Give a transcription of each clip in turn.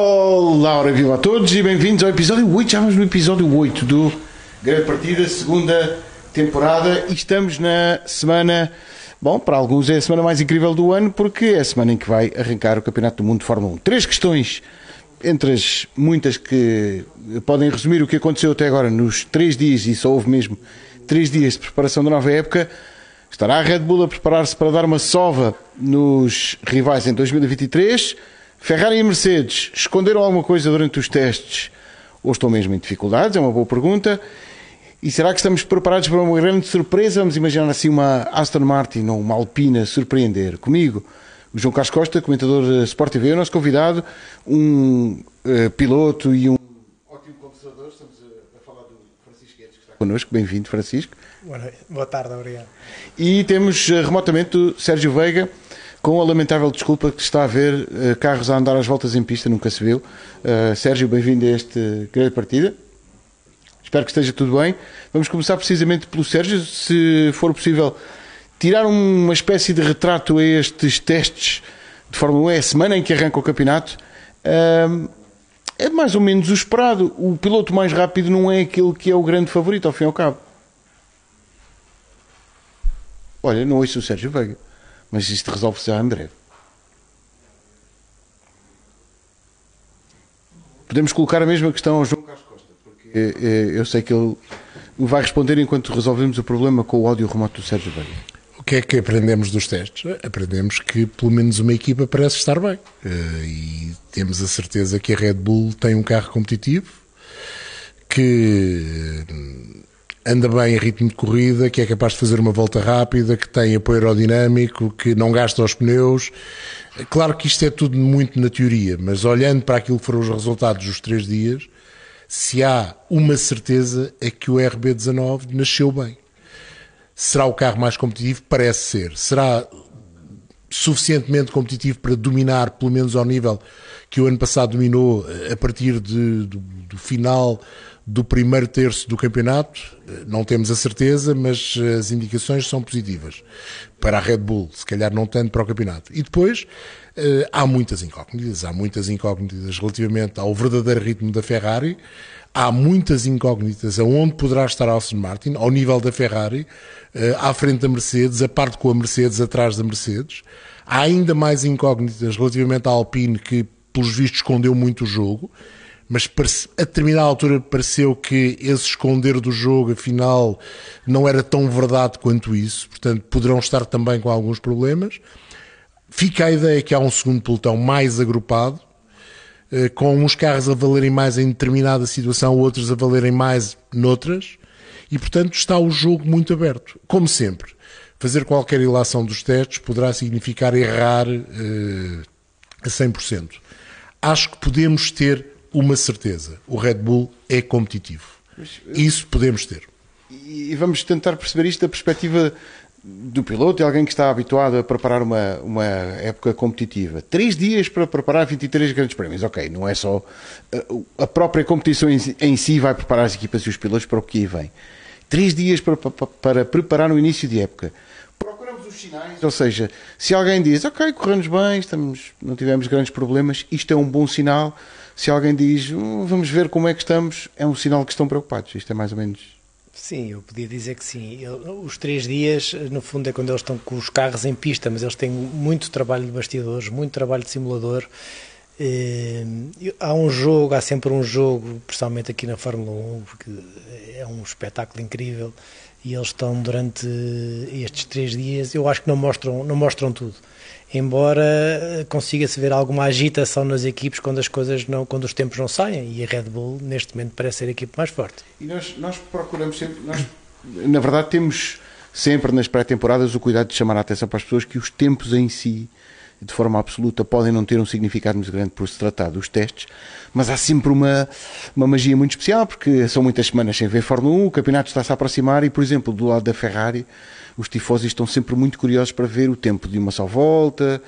Olá, ora viva a todos e bem-vindos ao episódio 8. Já vamos no episódio 8 do Grande Partida, segunda temporada. E estamos na semana, bom, para alguns é a semana mais incrível do ano, porque é a semana em que vai arrancar o Campeonato do Mundo de Fórmula 1. Três questões, entre as muitas que podem resumir o que aconteceu até agora nos três dias, e só houve mesmo três dias de preparação da nova época. Estará a Red Bull a preparar-se para dar uma sova nos rivais em 2023? Ferrari e Mercedes esconderam alguma coisa durante os testes ou estão mesmo em dificuldades? É uma boa pergunta. E será que estamos preparados para uma grande surpresa? Vamos imaginar assim uma Aston Martin ou uma Alpina surpreender. Comigo, o João Carlos Costa, comentador da Sport TV, o nosso convidado, um uh, piloto e um ótimo conversador. Estamos a, a falar do Francisco Guedes, que está connosco. Bem-vindo, Francisco. Boa tarde, obrigado. E temos uh, remotamente o Sérgio Veiga, com a lamentável desculpa que está a ver uh, carros a andar às voltas em pista, nunca se viu. Uh, Sérgio, bem-vindo a este grande partida. Espero que esteja tudo bem. Vamos começar precisamente pelo Sérgio, se for possível, tirar uma espécie de retrato a estes testes de Fórmula 1, é a semana em que arranca o campeonato. Uh, é mais ou menos o esperado. O piloto mais rápido não é aquele que é o grande favorito, ao fim e ao cabo. Olha, não ouço o Sérgio Veiga, mas isto resolve-se já em breve. Podemos colocar a mesma questão ao João Carlos Costa, porque eu sei que ele vai responder enquanto resolvemos o problema com o áudio remoto do Sérgio Veiga. O que é que aprendemos dos testes? Aprendemos que pelo menos uma equipa parece estar bem. E temos a certeza que a Red Bull tem um carro competitivo, que anda bem em ritmo de corrida, que é capaz de fazer uma volta rápida, que tem apoio aerodinâmico, que não gasta os pneus. Claro que isto é tudo muito na teoria, mas olhando para aquilo que foram os resultados dos três dias, se há uma certeza é que o RB19 nasceu bem. Será o carro mais competitivo? Parece ser. Será suficientemente competitivo para dominar, pelo menos ao nível que o ano passado dominou a partir de, do, do final do primeiro terço do campeonato, não temos a certeza, mas as indicações são positivas. Para a Red Bull, se calhar não tanto para o campeonato. E depois, há muitas incógnitas. Há muitas incógnitas relativamente ao verdadeiro ritmo da Ferrari. Há muitas incógnitas aonde poderá estar a Aston Martin, ao nível da Ferrari, à frente da Mercedes, a parte com a Mercedes, atrás da Mercedes. Há ainda mais incógnitas relativamente à Alpine, que, pelos vistos, escondeu muito o jogo mas a determinada altura pareceu que esse esconder do jogo, afinal, não era tão verdade quanto isso, portanto, poderão estar também com alguns problemas. Fica a ideia que há um segundo pelotão mais agrupado, com uns carros a valerem mais em determinada situação, outros a valerem mais noutras, e portanto está o jogo muito aberto. Como sempre, fazer qualquer ilação dos testes poderá significar errar uh, a 100%. Acho que podemos ter uma certeza: o Red Bull é competitivo. Isso podemos ter. E vamos tentar perceber isto da perspectiva do piloto e alguém que está habituado a preparar uma, uma época competitiva. Três dias para preparar 23 grandes prémios. Ok, não é só. A própria competição em si vai preparar as equipas e os pilotos para o que aí vem. Três dias para, para, para preparar o início de época. Procuramos os sinais, ou seja, se alguém diz, ok, corremos bem, estamos, não tivemos grandes problemas, isto é um bom sinal se alguém diz hum, vamos ver como é que estamos, é um sinal que estão preocupados. Isto é mais ou menos. Sim, eu podia dizer que sim. Os três dias, no fundo, é quando eles estão com os carros em pista, mas eles têm muito trabalho de bastidores, muito trabalho de simulador. Há um jogo, há sempre um jogo, principalmente aqui na Fórmula 1, porque é um espetáculo incrível e eles estão durante estes três dias, eu acho que não mostram, não mostram tudo embora consiga-se ver alguma agitação nas equipes quando as coisas não, quando os tempos não saem e a Red Bull neste momento parece ser a equipe mais forte. E nós, nós procuramos sempre, nós, na verdade temos sempre nas pré-temporadas o cuidado de chamar a atenção para as pessoas que os tempos em si de forma absoluta podem não ter um significado muito grande por se tratar dos testes, mas há sempre uma, uma magia muito especial, porque são muitas semanas sem ver Fórmula 1, o campeonato está-se a aproximar e, por exemplo, do lado da Ferrari, os tifosi estão sempre muito curiosos para ver o tempo de uma só volta,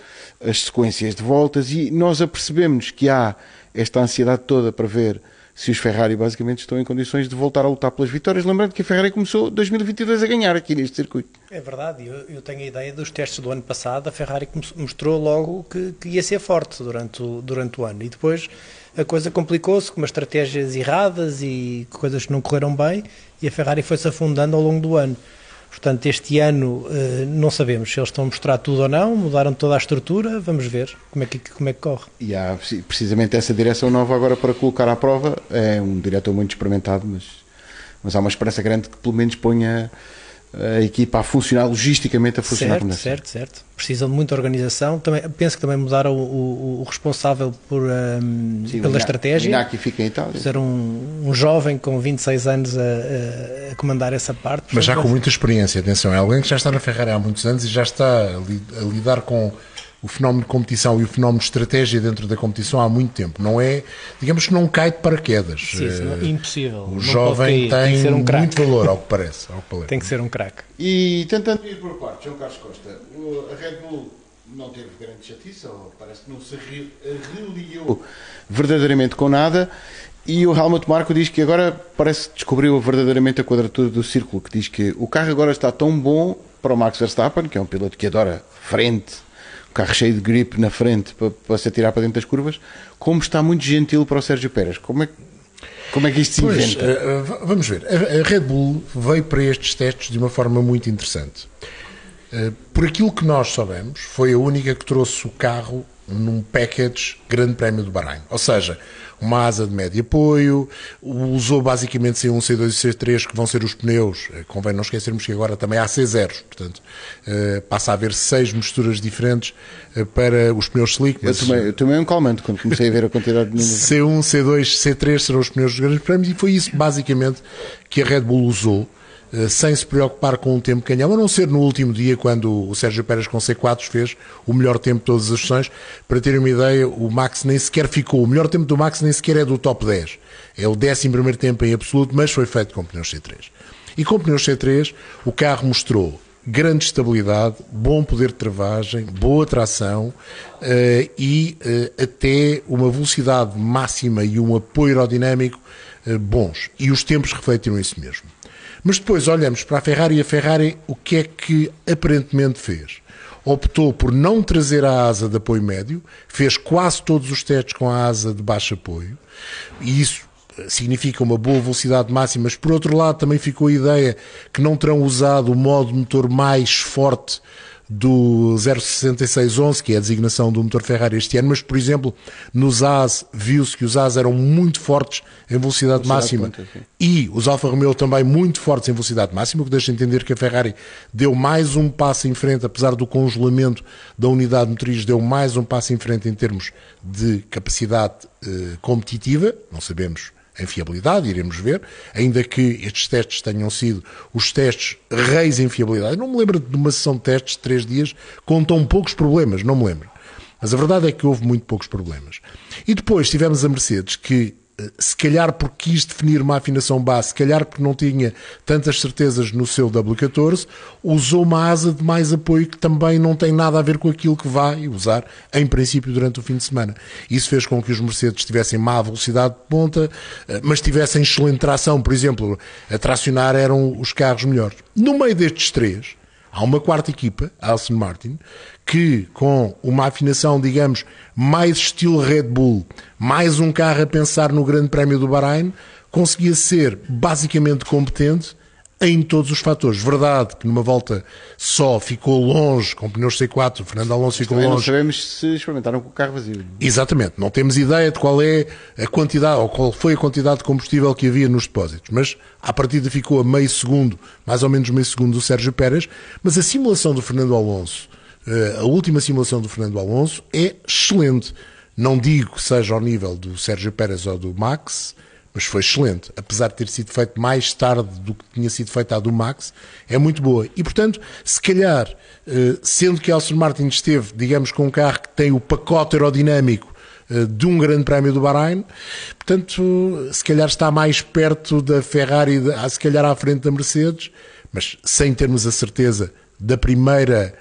as sequências de voltas, e nós apercebemos que há esta ansiedade toda para ver se os Ferrari basicamente estão em condições de voltar a lutar pelas vitórias. Lembrando que a Ferrari começou 2022 a ganhar aqui neste circuito. É verdade, eu, eu tenho a ideia dos testes do ano passado, a Ferrari mostrou logo que, que ia ser forte durante o, durante o ano e depois a coisa complicou-se com umas estratégias erradas e coisas que não correram bem e a Ferrari foi-se afundando ao longo do ano. Portanto, este ano eh, não sabemos se eles estão a mostrar tudo ou não, mudaram toda a estrutura, vamos ver como é que, como é que corre. E há precisamente essa direção nova agora para colocar à prova. É um diretor muito experimentado, mas, mas há uma esperança grande que pelo menos ponha a equipa a funcionar logisticamente a funcionar certo, certo, certo. Precisam de muita organização. Também, penso que também mudaram o, o, o responsável por, um, Sim, pela estratégia. Inaki fica em Itália. Ser um, um jovem com 26 anos a, a, a comandar essa parte. Mas já com muita experiência, atenção, é alguém que já está na Ferrari há muitos anos e já está a, a lidar com o fenómeno de competição e o fenómeno de estratégia dentro da competição há muito tempo. Não é, digamos que não cai de paraquedas. Sim, é impossível. O não jovem tem, tem um muito valor, ao que parece. Ao que. Tem que ser um craque. E tentando ir por parte, João Carlos Costa, a Red Bull não teve grande chatice, ou parece que não se reliou verdadeiramente com nada. E o Helmut Marko diz que agora parece que descobriu verdadeiramente a quadratura do círculo, que diz que o carro agora está tão bom para o Max Verstappen, que é um piloto que adora frente, o carro cheio de grip na frente para, para se atirar para dentro das curvas, como está muito gentil para o Sérgio Pérez. Como é, como é que isto se pois, inventa? Uh, vamos ver. A Red Bull veio para estes testes de uma forma muito interessante. Uh, por aquilo que nós sabemos, foi a única que trouxe o carro num package Grande Prémio do Bahrein. Ou seja, uma asa de médio apoio, usou basicamente C1, C2 e C3, que vão ser os pneus, eh, convém não esquecermos que agora também há C0, portanto, uh, passa a haver seis misturas diferentes uh, para os pneus slick. Mas... Eu, tomei, eu tomei um calmante quando comecei a ver a quantidade de C1, C2, C3 serão os pneus dos grandes prémios e foi isso basicamente que a Red Bull usou eh, sem se preocupar com o tempo que ganhava, a não ser no último dia, quando o Sérgio Pérez com C4 fez o melhor tempo de todas as sessões. Para terem uma ideia, o Max nem sequer ficou. O melhor tempo do Max nem sequer é do top 10. É o 11 tempo em absoluto, mas foi feito com pneus C3. E com pneus C3, o carro mostrou grande estabilidade, bom poder de travagem, boa tração uh, e uh, até uma velocidade máxima e um apoio aerodinâmico bons. E os tempos refletiram isso mesmo. Mas depois olhamos para a Ferrari e a Ferrari o que é que aparentemente fez? Optou por não trazer a asa de apoio médio, fez quase todos os testes com a asa de baixo apoio, e isso significa uma boa velocidade máxima, mas por outro lado também ficou a ideia que não terão usado o modo motor mais forte do 06611, que é a designação do motor Ferrari este ano, mas, por exemplo, nos AS viu-se que os AS eram muito fortes em velocidade, velocidade máxima. ponta, e os Alfa Romeo também muito fortes em velocidade máxima, o que deixa entender que a Ferrari deu mais um passo em frente, apesar do congelamento da unidade motriz, deu mais um passo em frente em termos de capacidade eh, competitiva, não sabemos em fiabilidade, iremos ver, ainda que estes testes tenham sido os testes reis em fiabilidade. não me lembro de uma sessão de testes de três dias com tão poucos problemas, não me lembro. Mas a verdade é que houve muito poucos problemas. E depois tivemos a Mercedes, que se calhar porque quis definir uma afinação base, se calhar porque não tinha tantas certezas no seu W14, usou uma asa de mais apoio que também não tem nada a ver com aquilo que vai usar, em princípio, durante o fim de semana. Isso fez com que os Mercedes tivessem má velocidade de ponta, eh, mas tivessem excelente tração. Por exemplo, a tracionar eram os carros melhores. No meio destes três, Há uma quarta equipa, a Aston Martin, que com uma afinação, digamos, mais estilo Red Bull, mais um carro a pensar no Grande Prémio do Bahrein, conseguia ser basicamente competente em todos os fatores. Verdade que numa volta só ficou longe, com pneus C4, o Fernando Alonso ficou longe. Não sabemos se experimentaram com o carro vazio. Exatamente, não temos ideia de qual é a quantidade, ou qual foi a quantidade de combustível que havia nos depósitos, mas à partida ficou a meio segundo, mais ou menos meio segundo do Sérgio Pérez, mas a simulação do Fernando Alonso, eh, a última simulação do Fernando Alonso é excelente. Não digo que seja ao nível do Sérgio Pérez ou do Max, mas foi excelente. Apesar de ter sido feito mais tarde do que tinha sido feita a do Max, é muito boa. E, portanto, se calhar, eh, sendo que Aston Martin esteve, digamos, com um carro que tem o pacote aerodinâmico eh, de um grande prémio do Bahrein, portanto, se calhar está mais perto da Ferrari, se calhar à frente da Mercedes, mas sem termos a certeza da primeira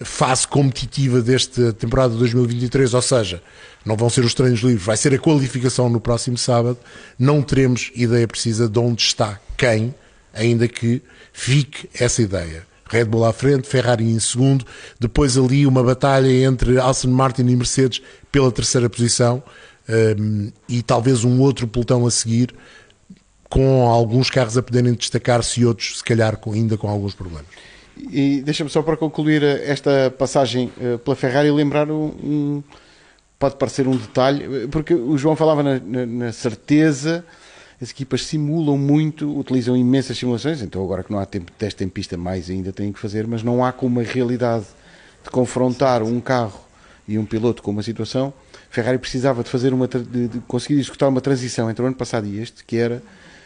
fase competitiva desta temporada de 2023, ou seja, não vão ser os treinos livres, vai ser a qualificação no próximo sábado, não teremos ideia precisa de onde está quem, ainda que fique essa ideia. Red Bull à frente, Ferrari em segundo, depois ali uma batalha entre Aston Martin e Mercedes pela terceira posição um, e talvez um outro pelotão a seguir, com alguns carros a poderem destacar-se e outros, se calhar, com, ainda com alguns problemas. E deixa-me só para concluir esta passagem uh, pela Ferrari lembrar um, pode parecer um detalhe, porque o João falava na, na, na certeza as equipas simulam muito, utilizam imensas simulações, então agora que não há tempo de teste em pista, mais ainda têm que fazer, mas não há como a realidade de confrontar um carro e um piloto com uma situação. Ferrari precisava de fazer uma de, de conseguir executar uma transição entre o ano passado e este, que era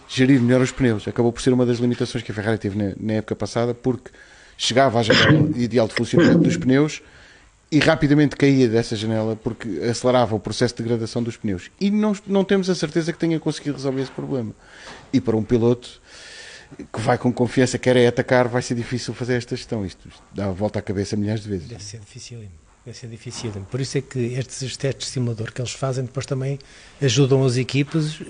gerir melhor os pneus. Acabou por ser uma das limitações que a Ferrari teve na, na época passada, porque chegava à janela ideal de funcionamento dos pneus e rapidamente caía dessa janela porque acelerava o processo de degradação dos pneus. E não, não temos a certeza que tenha conseguido resolver esse problema. E para um piloto que vai com confiança, quer é atacar, vai ser difícil fazer esta gestão. Isto dá a volta à cabeça milhares de vezes. Deve ser difícil. Deve ser difícil. Por isso é que estes testes de simulador que eles fazem depois também ajudam as equipes.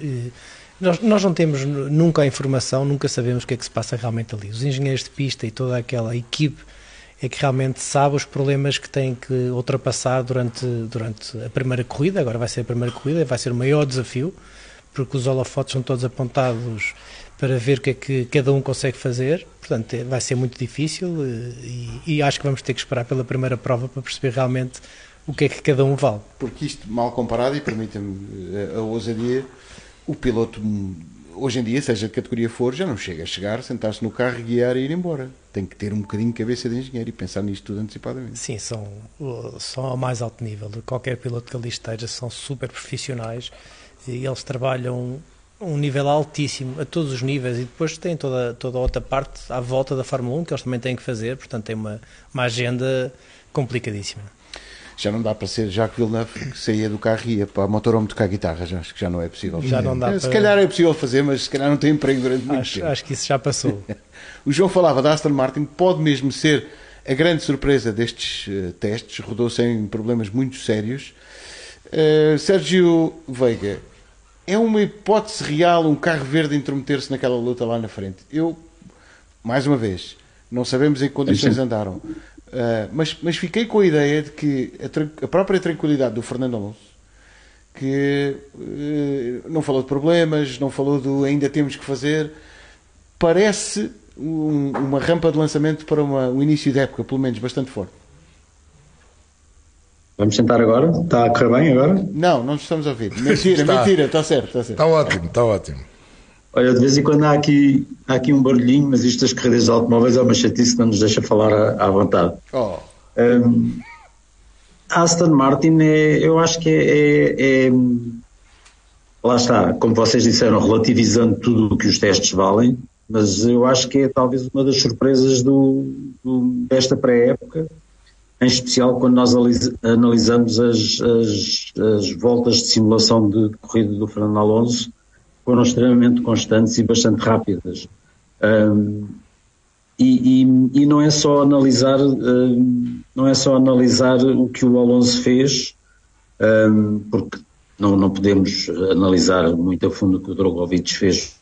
Nós, nós não temos nunca a informação, nunca sabemos o que é que se passa realmente ali. Os engenheiros de pista e toda aquela equipe é que realmente sabe os problemas que tem que ultrapassar durante, durante a primeira corrida. Agora vai ser a primeira corrida, vai ser o maior desafio, porque os holofotes são todos apontados para ver o que é que cada um consegue fazer. Portanto, é, vai ser muito difícil eh, e, e acho que vamos ter que esperar pela primeira prova para perceber realmente o que é que cada um vale. Porque isto, mal comparado, e permita-me eh, a ousadia, o piloto hoje em dia, seja de categoria for, já não chega a chegar, sentar-se no carro, guiar e ir embora. Tem que ter um bocadinho de cabeça de engenheiro e pensar nisto tudo antecipadamente. Sim, são, são ao mais alto nível. Qualquer piloto que ali esteja são super profissionais e eles trabalham um nível altíssimo a todos os níveis e depois tem toda, toda a outra parte à volta da Fórmula 1 que eles também têm que fazer, portanto tem uma, uma agenda complicadíssima já não dá para ser Jacques Villeneuve que saía do carro e ia para o motorhome tocar guitarra, já acho que já não é possível. Já não dá se para... calhar é possível fazer, mas se calhar não tem emprego durante muito acho, tempo. Acho que isso já passou. o João falava da Aston Martin, pode mesmo ser a grande surpresa destes uh, testes, rodou sem problemas muito sérios. Uh, Sérgio Veiga, é uma hipótese real um carro verde intrometer-se naquela luta lá na frente? Eu, mais uma vez, não sabemos em que condições andaram. Uh, mas, mas fiquei com a ideia de que a, a própria tranquilidade do Fernando Alonso, que uh, não falou de problemas, não falou do ainda temos que fazer, parece um, uma rampa de lançamento para uma, um início de época, pelo menos bastante forte. Vamos sentar agora? Está a correr bem agora? Não, não estamos a ouvir. Mentira, está. mentira, está certo, está certo. Está ótimo, está ótimo. Olha, de vez em quando há aqui, há aqui um barulhinho, mas isto das corridas de automóveis é uma chatice que não nos deixa falar à, à vontade. Oh. Um, Aston Martin é, eu acho que é, é, é, lá está, como vocês disseram, relativizando tudo o que os testes valem, mas eu acho que é talvez uma das surpresas do, do desta pré-época, em especial quando nós analisamos as, as, as voltas de simulação de, de corrida do Fernando Alonso, foram extremamente constantes e bastante rápidas. Um, e, e, e, não é só analisar um, não é só analisar o que o Alonso fez um, porque não, não podemos analisar muito a fundo o que o Drogovic fez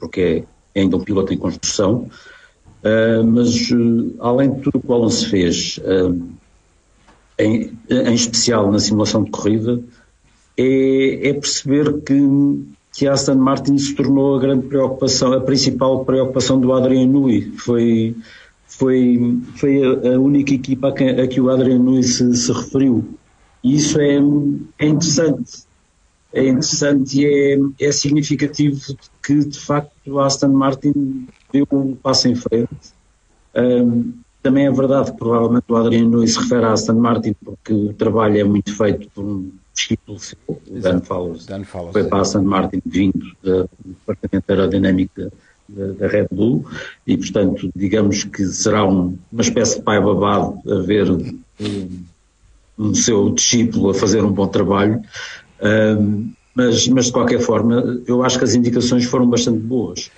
porque é ainda um piloto em construção uh, mas uh, além de tudo o que o Alonso fez em, em especial na simulação de corrida é, é perceber que que a Aston Martin se tornou a grande preocupação, a principal preocupação do Adrian Newey. Foi, foi, foi a, única equipa a que, a que o Adrian Newey se, se, referiu. E isso é, é interessante. É interessante e é, é significativo que, de facto, a Aston Martin deu um passo em frente. Um, também é verdade que provavelmente o Adrian Newey se refere à Aston Martin porque o trabalho é muito feito por um discípulo seu, o Dan Fowles, Dan Fowles foi é. para a Aston Martin vindo do departamento aerodinâmico da, da, Red Bull e, portanto, digamos que será um, uma espécie de pai babado a ver um, um seu discípulo a fazer um bom trabalho. Um, mas, mas, de qualquer forma, eu acho que as indicações foram bastante boas.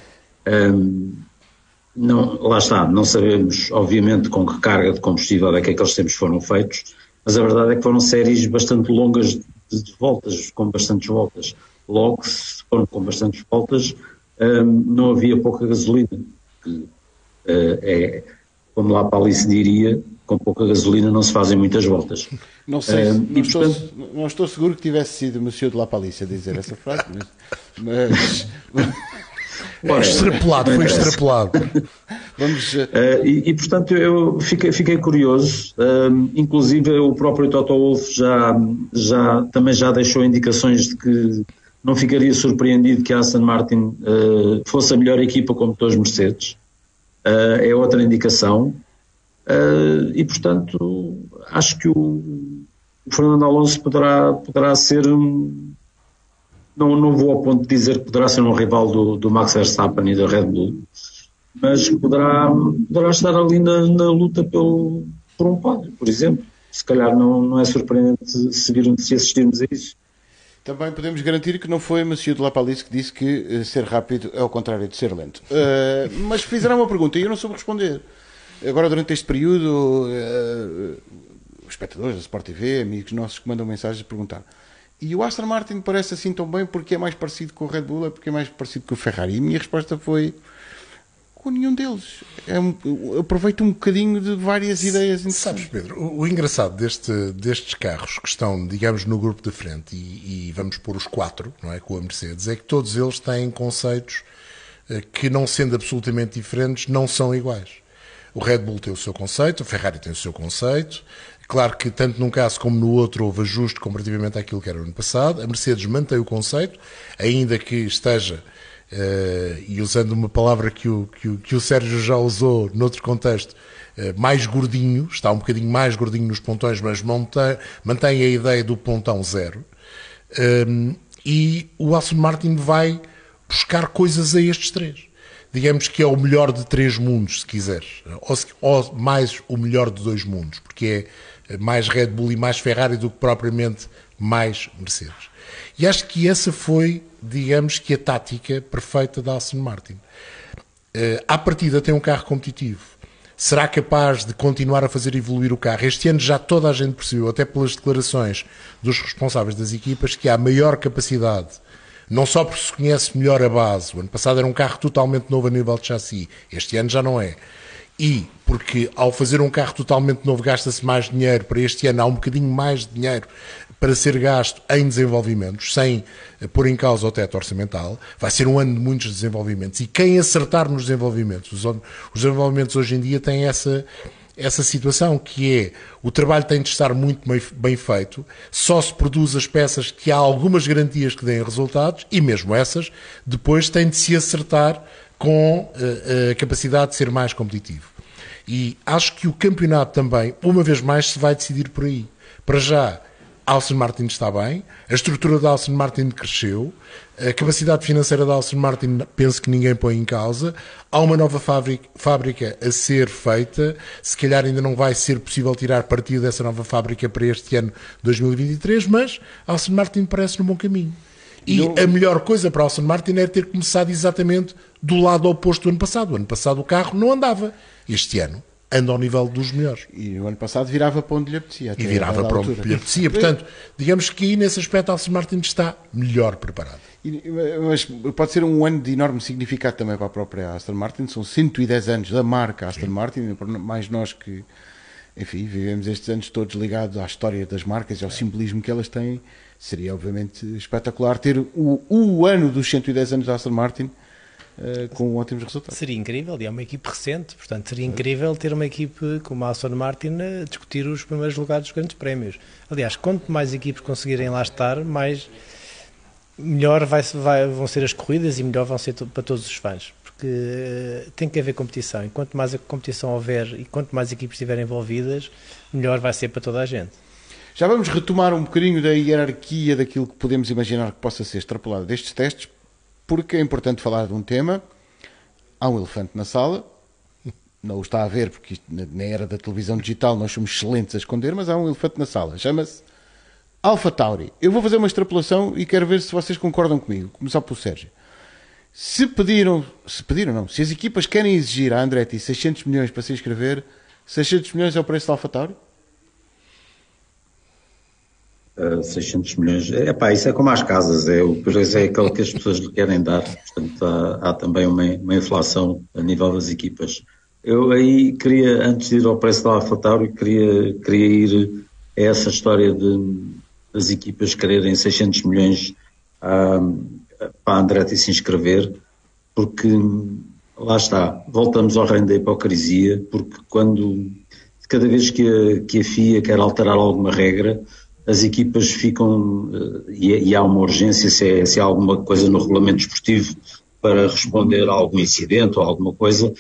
Não, lá está, não sabemos, obviamente, com que carga de combustível é que aqueles tempos foram feitos, mas a verdade é que foram séries bastante longas de, de voltas, com bastantes voltas. Logo, se foram com bastantes voltas, um, não havia pouca gasolina. Que, uh, é, como lá para ali se diria, com pouca gasolina não se fazem muitas voltas. Não sei, um, não, estou, portanto... não, estou, seguro que tivesse sido o Monsieur de La Palice a dizer essa frase, mas... mas... Foi extrapolado, foi extrapolado. Vamos... Uh, e, e, portanto eu fiquei, fiquei curioso, uh, inclusive o próprio Toto Wolff já, já, também já deixou indicações de que não ficaria surpreendido que a Aston Martin uh, fosse a melhor equipa com motores Mercedes. é outra indicação. e portanto acho que o, o Fernando Alonso poderá, poderá ser um, não, não vou ao ponto de dizer que poderá ser um rival do, do Max Verstappen e da Red Bull, mas poderá, poderá estar ali na, na luta pelo, por um pódio, por exemplo. Se calhar não, não é surpreendente se, vir, se assistirmos a isso. Também podemos garantir que não foi o Monsieur de La Palice que disse que uh, ser rápido é ao contrário de ser lento. Uh, mas fizeram uma pergunta e eu não soube responder. Agora, durante este período, uh, espectadores da Sport TV, amigos nossos que mandam mensagens, perguntaram e o Aston Martin parece assim tão bem porque é mais parecido com o Red Bull, é porque é mais parecido com o Ferrari. E a minha resposta foi com nenhum deles. É um, aproveito um bocadinho de várias ideias Sabes, Pedro, o, o, engraçado deste, destes carros que estão, digamos, no grupo de frente e, e, vamos pôr os quatro, não é, com a Mercedes, é que todos eles têm conceitos eh, que, não sendo absolutamente diferentes, não são iguais. O Red Bull tem o seu conceito, o Ferrari tem o seu conceito, Claro que tanto num caso como no outro houve ajuste comparativamente àquilo que era o ano passado. A Mercedes mantém o conceito, ainda que esteja, uh, e usando uma palavra que o, que, o, que o Sérgio já usou noutro contexto, uh, mais gordinho, está um bocadinho mais gordinho nos pontões, mas mantém, mantém a ideia do pontão zero. Um, ehm, e o Aston Martin vai buscar coisas a estes três digamos que é o melhor de três mundos, se quiseres, ou, ou, mais o melhor de dois mundos, porque é mais Red Bull e mais Ferrari do que propriamente mais Mercedes. E acho que essa foi, digamos que a tática perfeita da Aston Martin. Uh, à partida tem um carro competitivo. Será capaz de continuar a fazer evoluir o carro? Este ano já toda a gente percebeu, até pelas declarações dos responsáveis das equipas, que há maior capacidade não só porque se conhece melhor a base, o ano passado era um carro totalmente novo a nível de chassi, este ano já não é. E porque ao fazer um carro totalmente novo gasta-se mais dinheiro, para este ano há um bocadinho mais de dinheiro para ser gasto em desenvolvimentos, sem pôr em causa o teto orçamental. Vai ser um ano de muitos desenvolvimentos. E quem acertar nos desenvolvimentos, os, desenvolvimentos hoje em dia têm essa, essa situação, que é o trabalho tem de estar muito bem feito, só se produz as peças que há algumas garantias que deem resultados e mesmo essas depois têm de se acertar com eh, a capacidade de ser mais competitivo. E acho que o campeonato também, uma vez mais, se vai decidir por aí. Para já, Alston Martin está bem, a estrutura da Alston Martin cresceu, a capacidade financeira da Alston Martin penso que ninguém põe em causa, há uma nova fábrica, a ser feita, se calhar ainda não vai ser possível tirar partido dessa nova fábrica para este ano 2023, mas a Alston Martin parece no bom caminho. E não... a melhor coisa para a Alston Martin é ter começado exatamente do lado oposto do ano passado. O ano passado o carro não andava. Este ano anda ao nível dos melhores. E no ano passado virava para onde lhe apetecia. E virava para onde lhe apetecia. Portanto, digamos que aí nesse aspecto Alcim Martin está melhor preparado. Mas pode ser um ano de enorme significado também para a própria Aston Martin. São 110 anos da marca Aston Sim. Martin, mais nós que, enfim, vivemos estes anos todos ligados à história das marcas e ao simbolismo que elas têm. Seria, obviamente, espetacular ter o, o ano dos 110 anos da Aston Martin uh, com ótimos resultados. Seria incrível, e é uma equipe recente, portanto seria incrível ter uma equipe como a Aston Martin a discutir os primeiros lugares dos grandes prémios. Aliás, quanto mais equipes conseguirem lá estar, mais melhor vai, vai, vão ser as corridas e melhor vão ser para todos os fãs. Porque uh, tem que haver competição, e quanto mais a competição houver e quanto mais equipes estiverem envolvidas, melhor vai ser para toda a gente. Já vamos retomar um bocadinho da hierarquia daquilo que podemos imaginar que possa ser extrapolado destes testes, porque é importante falar de um tema. Há um elefante na sala, não o está a ver, porque na era da televisão digital nós somos excelentes a esconder, mas há um elefante na sala. Chama-se Alpha Tauri. Eu vou fazer uma extrapolação e quero ver se vocês concordam comigo. Começar pelo Sérgio. Se pediram, se pediram não, se as equipas querem exigir a Andretti 600 milhões para se inscrever, 600 milhões é o preço do AlphaTauri? Uh, 600 milhões. É pá, isso é como as casas, é o é aquele que as pessoas lhe querem dar. Portanto, há, há também uma, uma, inflação a nível das equipas. Eu aí queria, antes de ir ao preço da AlphaTauri, queria, queria ir a essa história de, das equipas quererem 600 milhões ah, para a Andretti se inscrever, porque lá está, voltamos ao reino da hipocrisia, porque quando cada vez que a, que a FIA quer alterar alguma regra, as equipas ficam, eh, e, e há uma urgência se, é, há alguma coisa no regulamento esportivo para responder a algum incidente ou alguma coisa,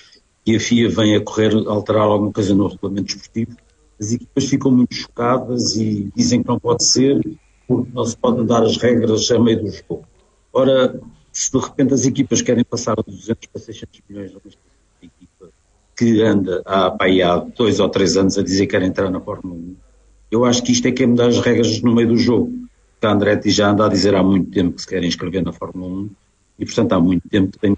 e a FIA vem a correr alterar alguma coisa no regulamento esportivo, as equipas ficam muito chocadas e dizem que não pode ser, porque não se podem dar as regras a meio do jogo. Ora, se de repente as equipas querem passar de 200 para 600 milhões de equipa que anda há, há dois ou três anos a dizer que quer entrar na Fórmula 1, eu acho que isto é que é mudar as regras no meio do jogo. A Andretti já anda a dizer há muito tempo que se quer inscrever na Fórmula 1 e, portanto, há muito tempo que tem,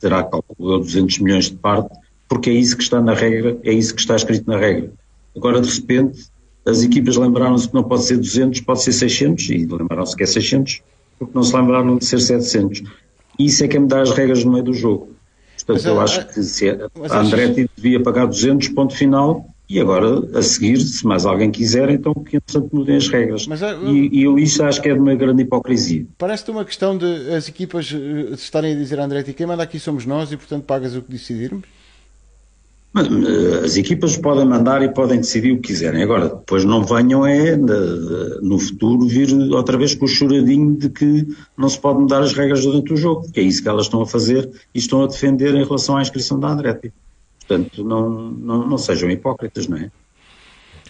terá calculado 200 milhões de parte, porque é isso que está na regra, é isso que está escrito na regra. Agora, de repente, as equipas lembraram-se que não pode ser 200, pode ser 600, e lembraram-se que é 600, porque não se lembraram de ser 700. E isso é que é mudar as regras no meio do jogo. Portanto, mas, eu é, acho que se a, Andretti devia pagar 200, ponto final, e agora, a seguir, se mais alguém quiser, então que entretanto mudem as regras. Mas, eu, e, e eu isso acho que é de uma grande hipocrisia. Parece-te uma questão de as equipas eh, estarem a dizer a Andretti, quem manda aqui somos nós e portanto pagas o que decidirmos? Eh, as equipas podem mandar e podem decidir o que quiserem. Agora, depois não venham é, no futuro, vir outra vez com o choradinho de que não se pode mudar as regras durante o jogo, que é isso que elas estão a fazer e estão a defender em relação à inscrição da Andretti. Portanto, não, não, não sejam hipócritas, não é?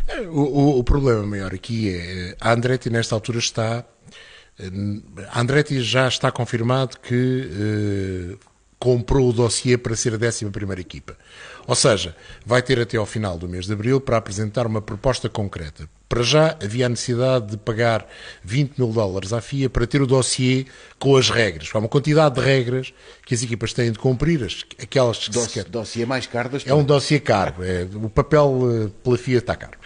é o, o, o, problema maior aqui é a Andretti nesta altura está a Andretti já está confirmado que eh, comprou o dossiê para ser a 11 primeira equipa. Ou seja, vai ter até ao final do mês de abril para apresentar uma proposta concreta. Para já havia a necessidade de pagar 20 mil dólares à FIA para ter o dossiê com as regras. Há uma quantidade de regras que as equipas têm de cumprir, aquelas que Doc, se quer. dossiê mais caro das É um dossiê caro. É, o papel eh, pela FIA está caro.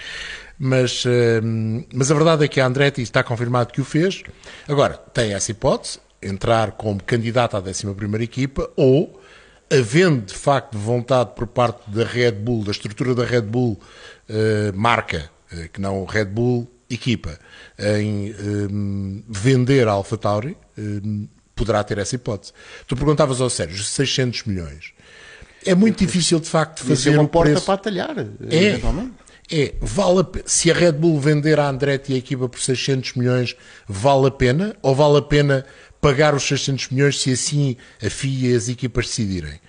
Mas, eh, mas a verdade é que a Andretti está confirmado que o fez. Agora, tem essa hipótese, entrar como candidato à 11 primeira equipa ou havendo de facto vontade por parte da Red Bull, da estrutura da Red Bull uh, marca, uh, que não Red Bull equipa, em um, vender a AlphaTauri, um, poderá ter essa hipótese. Tu perguntavas ao Sérgio, 600 milhões. É muito difícil de facto fazer é uma um porta preço... para atalhar, é, eventualmente. É, vale a, se a Red Bull vender a Andretti e a equipa por 600 milhões, vale a pena? Ou vale a pena pagar os 600 milhões se assim a FIA e as equipas decidirem.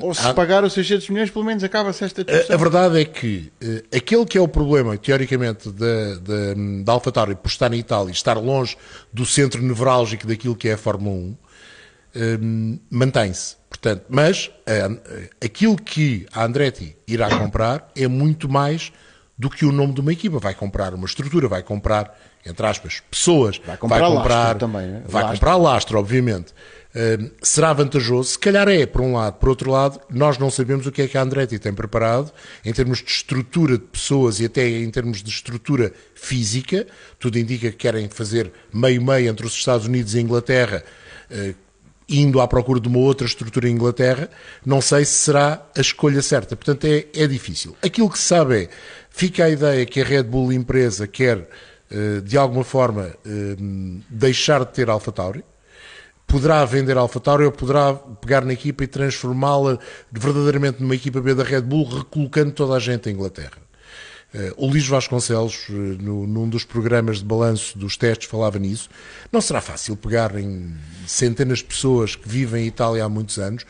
Ou se há... pagar os 600 milhões, pelo menos acaba-se esta discussão. A, a, verdade é que uh, aquele que é o problema, teoricamente, da, da, da AlphaTauri por estar na Itália e estar longe do centro nevrálgico daquilo que é a Fórmula 1, uh, mantém-se. Portanto, mas uh, aquilo que a Andretti irá comprar é muito mais do que o nome de uma equipa. Vai comprar uma estrutura, vai comprar entre aspas, pessoas, vai comprar, vai comprar também, né? vai lastro. comprar lastro, obviamente. Uh, será vantajoso? Se calhar é, por um lado. Por outro lado, nós não sabemos o que é que a Andretti tem preparado em termos de estrutura de pessoas e até em termos de estrutura física. Tudo indica que querem fazer meio-meio entre os Estados Unidos e a Inglaterra, uh, indo à procura de uma outra estrutura em Inglaterra. Não sei se será a escolha certa. Portanto, é, é difícil. Aquilo que se sabe é, fica a ideia que a Red Bull empresa quer de alguma forma eh, deixar de ter AlphaTauri, poderá vender AlphaTauri ou poderá pegar na equipa e transformá-la verdadeiramente numa equipa B da Red Bull, recolocando toda a gente em Inglaterra. Eh, o Luís Vasconcelos, num dos programas de balanço dos testes, falava nisso. Não será fácil pegar em centenas de pessoas que vivem em Itália há muitos anos,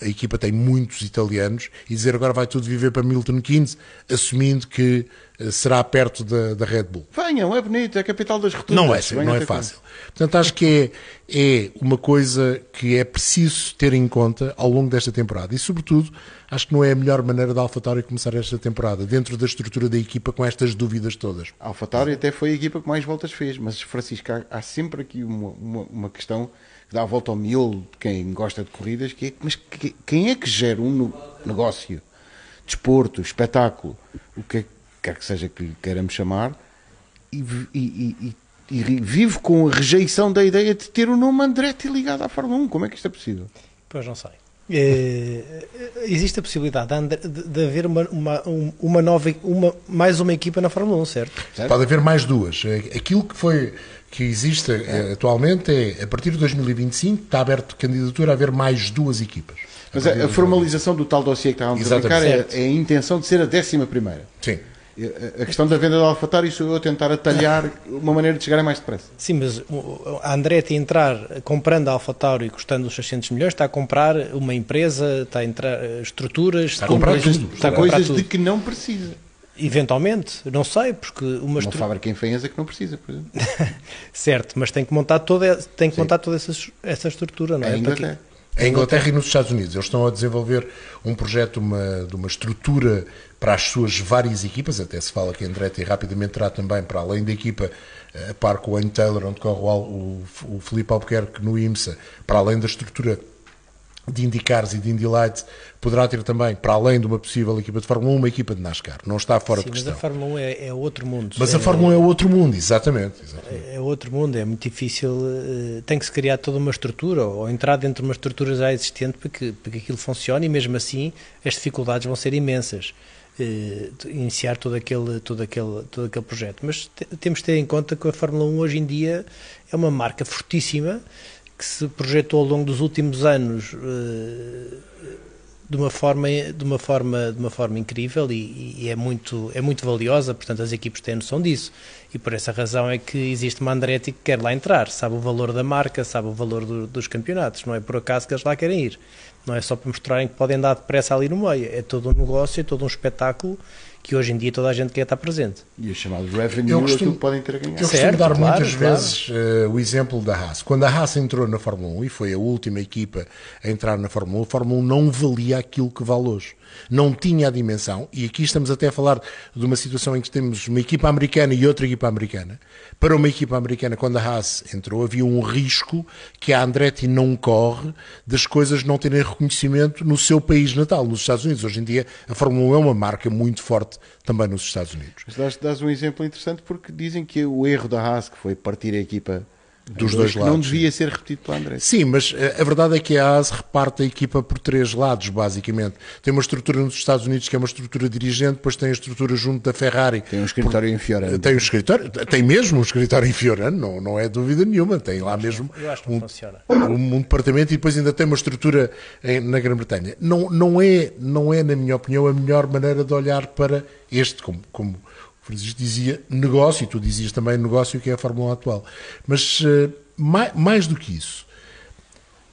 a equipa tem muitos italianos, e dizer agora vai tudo viver para Milton Keynes, assumindo que eh, será perto da, da Red Bull. Venham, é bonito, é a capital das rotundas. Não é, não é fácil. Portanto, acho que é, é uma coisa que é preciso ter em conta ao longo desta temporada. E, sobretudo, acho que não é a melhor maneira da AlphaTauri começar esta temporada, dentro da estrutura da equipa, com estas dúvidas todas. A AlphaTauri até foi a equipa que mais voltas fez, mas, Francisco, há, há sempre aqui uma, uma, uma questão que dá a volta ao miolo de quem gosta de corridas, que é, mas que, quem é que gera um negócio, desporto, espetáculo, o que é, quer que seja que lhe queiramos chamar, e, e, e, e, vive com a rejeição da ideia de ter o nome Andretti ligado à Fórmula 1. Como é que isto é possível? Pois não sei. É, existe a possibilidade de, de, de haver uma, uma, uma, nova, uma, mais uma equipa na Fórmula 1, certo? certo? Pode haver mais duas. Aquilo que foi que existe é. atualmente é, a partir de 2025, está aberto candidatura a haver mais duas equipas. Mas a, a formalização do tal dossiê que estávamos a brincar é, é, a intenção de ser a décima primeira. Sim. A questão da venda de Alfatário, isso eu a tentar atalhar uma maneira de chegar mais depressa. Sim, mas a Andretti entrar comprando a Alfatário e custando os 600 milhões, está a comprar uma empresa, está a entrar eh, estruturas, está a comprar coisas, tudo. Está a coisas tudo. de que não precisa. Eventualmente, não sei, porque uma, uma fábrica em Fenhas que não precisa, por exemplo. certo, mas tem que montar toda, tem que montar toda essa, essa estrutura, não é? é Inglaterra. A Inglaterra e nos Estados Unidos. Eles estão a desenvolver um projeto uma, de uma estrutura para as suas várias equipas, até se fala que a Andretti rapidamente terá também, para além da equipa, a par com o Wayne Taylor, onde corre o, o Felipe Albuquerque no IMSA, para além da estrutura de IndyCars e de Indy Lights, poderá ter também, para além de uma possível equipa de Fórmula 1, uma equipa de NASCAR. Não está fora Sim, de questão. Mas a Fórmula 1 é, é outro mundo. Mas a Fórmula 1 é outro mundo, exatamente. exatamente. É, é outro mundo, é muito difícil. Eh, tem que se criar toda uma estrutura ou entrar dentro de uma estrutura já existente para que, para que aquilo funcione e mesmo assim as dificuldades vão ser imensas. Eh, iniciar todo aquele, todo, aquele, todo aquele projeto. Mas temos de ter em conta que a Fórmula 1 hoje em dia é uma marca fortíssima que se projetou ao longo dos últimos anos eh, de uma forma de uma forma de uma forma incrível e, e, é muito é muito valiosa portanto as equipes têm noção disso. E por essa razão é que existe uma Andretti que quer lá entrar sabe o valor da marca sabe o valor do, dos campeonatos. Não é por acaso que eles lá querem ir. Não é só para mostrarem que podem dar depressa ali no meio. É todo um negócio, é todo um espetáculo que hoje em dia toda a gente quer estar presente. E o chamado revenue eu costumo, que podem ter a ganhar. Eu costumo certo, dar claro, muitas claro. vezes uh, o exemplo da Haas. Quando a Haas entrou na Fórmula 1 e foi a última equipa a entrar na Fórmula 1, a Fórmula 1 não valia aquilo que vale hoje não tinha a dimensão, e aqui estamos até a falar de uma situação em que temos uma equipa americana e outra equipa americana. Para uma equipa americana, quando a Haas entrou, havia um risco que a Andretti não corre das coisas não terem reconhecimento no seu país natal, nos Estados Unidos. Hoje em dia, a Fórmula 1 é uma marca muito forte também nos Estados Unidos. Mas dás, um exemplo interessante porque dizem que o erro da Haas, que foi partir a equipa dos dois lados. Não devia ser repetido pelo André. Sim, mas eh, a verdade é que a AS reparte a equipa por três lados, basicamente. Tem uma estrutura nos Estados Unidos que é uma estrutura dirigente, depois tem a estrutura junto da Ferrari. Tem um escritório por... em Fiorano. Tem um escritório, tem mesmo um escritório em Fiorano, não, não é dúvida nenhuma. Tem lá mesmo um, um, um, departamento e depois ainda tem uma estrutura em, na Grã-Bretanha. Não, não, é, não é, na minha opinião, a melhor maneira de olhar para este, como, como Francisco dizia negócio, e tu dizias também negócio, que é a Fórmula 1 atual. Mas uh, mais, mais do que isso,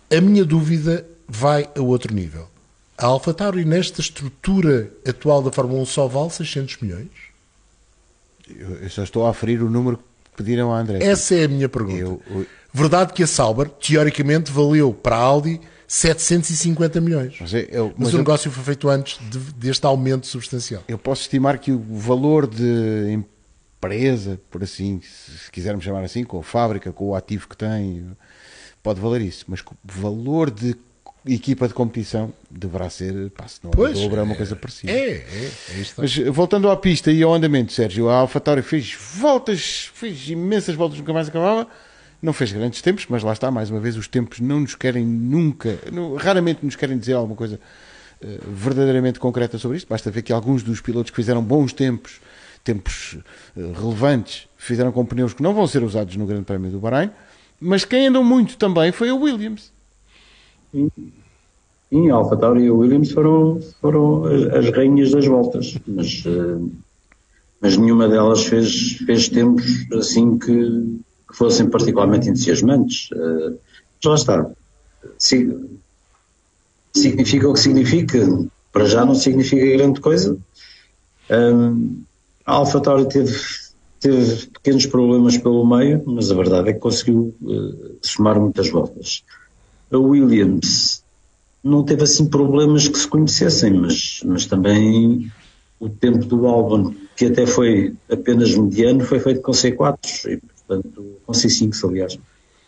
a minha dúvida vai a outro nível. A AlphaTauri, nesta estrutura atual da Fórmula 1, só vale 600 milhões? Eu, eu só estou a aferir o número que pediram a André. Essa é a minha pergunta. Eu, eu... Verdade que a Sauber, teoricamente, valeu para a Audi 750 milhões. Mas, eu, mas, mas o negócio foi feito antes de, deste aumento substancial. Eu posso estimar que o valor de empresa, por assim, se quisermos chamar assim, com a fábrica, com o ativo que tem, pode valer isso. Mas o valor de equipa de competição deverá ser, pá, se não é pois, dobro, é uma coisa parecida. É, é, é isto. Mas voltando à pista e ao andamento, Sérgio, a AlphaTauri fez voltas, fez imensas voltas, nunca mais acabava não fez grandes tempos, mas lá está, mais uma vez, os tempos não nos querem nunca, não, raramente nos querem dizer alguma coisa uh, verdadeiramente concreta sobre isto. Basta ver que alguns dos pilotos que fizeram bons tempos, tempos uh, relevantes, fizeram com pneus que não vão ser usados no Grande Prémio do Bahrein, mas quem andou muito também foi o Williams. Sim, a AlphaTauri e o Williams foram, foram as, as rainhas das voltas, mas, uh, mas nenhuma delas fez, fez tempos assim que fossem particularmente entusiasmantes. Uh, lá está. significa o que significa. Para já não significa grande coisa. Um, a AlphaTauri teve, teve pequenos problemas pelo meio, mas a verdade é que conseguiu uh, somar muitas voltas. A Williams não teve assim problemas que se conhecessem, mas, mas também o tempo do álbum, que até foi apenas mediano, foi feito com C4 portanto, com C5, aliás.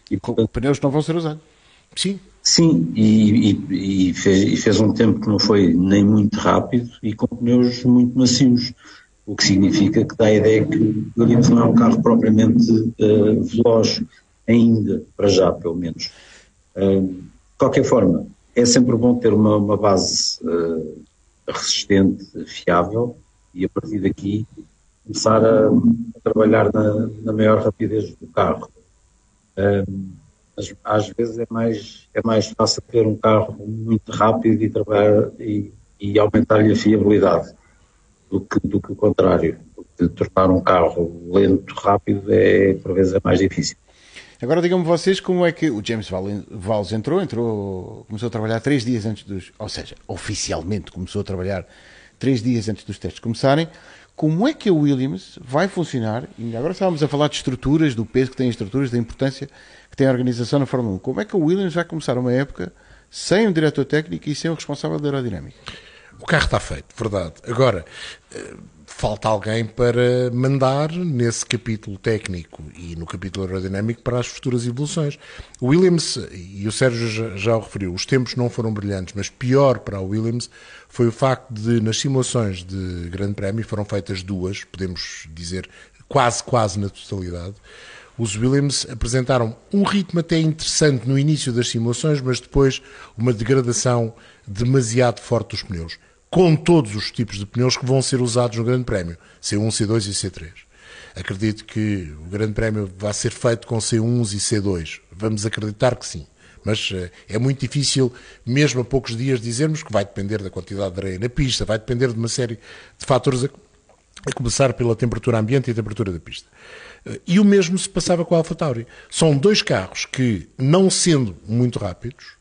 E, portanto, pneus não vão ser usados. Sim. Sim, e, e, e, fez, e, fez, um tempo que não foi nem muito rápido e com pneus muito macios, o que significa que dá a ideia que o Williams não é um carro propriamente uh, veloz, ainda, para já, pelo menos. Uh, de qualquer forma, é sempre bom ter uma, uma base uh, resistente, fiável, e a partir daqui começar a, a trabalhar na, na, maior rapidez do carro. mas às vezes é mais, é mais fácil ter um carro muito rápido e trabalhar e, e aumentar-lhe a fiabilidade do que, do que o contrário. De tornar um carro lento, rápido, é, por vezes é mais difícil. Agora digam-me vocês como é que o James Valls entrou, entrou, começou a trabalhar três dias antes dos, ou seja, oficialmente começou a trabalhar três dias antes dos testes começarem. Como é que a Williams vai funcionar? E agora estávamos a falar de estruturas, do peso que tem as estruturas, da importância que tem a organização na Fórmula 1. Como é que a Williams vai começar uma época sem um diretor técnico e sem o responsável da aerodinâmica? O carro está feito, verdade. Agora, eh, falta alguém para mandar nesse capítulo técnico e no capítulo aerodinâmico para as futuras evoluções. O Williams, e o Sérgio já, já o referiu, os tempos não foram brilhantes, mas pior para o Williams foi o facto de, nas simulações de Grande Prémio, foram feitas duas, podemos dizer quase, quase na totalidade, os Williams apresentaram um ritmo até interessante no início das simulações, mas depois uma degradação demasiado forte dos pneus com todos os tipos de pneus que vão ser usados no Grande Prémio, C1, C2 e C3. Acredito que o Grande Prémio vai ser feito com C1s e C2. Vamos acreditar que sim. Mas uh, é muito difícil, mesmo a poucos dias, dizermos que vai depender da quantidade de areia na pista, vai depender de uma série de fatores, a, começar pela temperatura ambiente e a temperatura da pista. Uh, e o mesmo se passava com a AlphaTauri. São dois carros que, não sendo muito rápidos,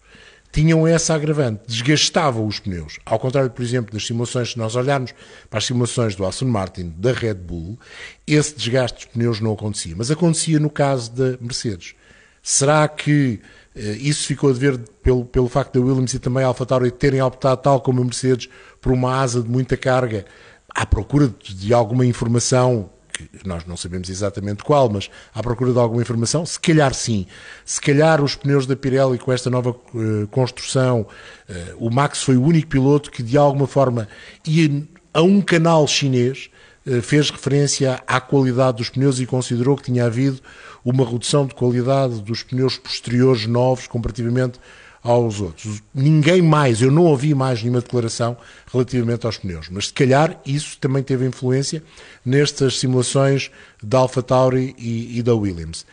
tinham essa agravante, desgastavam os pneus. Ao contrário, por exemplo, das simulações, se nós olharmos para as simulações do Aston Martin, da Red Bull, esse desgaste dos pneus não acontecia, mas acontecia no caso da Mercedes. Será que eh, isso ficou a dever pelo, pelo facto da Williams e também a AlphaTauri terem optado, tal como a Mercedes, por uma asa de muita carga, à procura de, de alguma informação que nós não sabemos exatamente qual, mas à procura de alguma informação, se calhar sim. Se calhar os pneus da Pirelli com esta nova uh, construção, uh, o Max foi o único piloto que de alguma forma ia a um canal chinês, uh, fez referência à qualidade dos pneus e considerou que tinha havido uma redução de qualidade dos pneus posteriores novos comparativamente aos outros. Ninguém mais, eu não ouvi mais nenhuma declaração relativamente aos pneus, mas se calhar isso também teve influência nestas simulações da AlphaTauri e, e da Williams.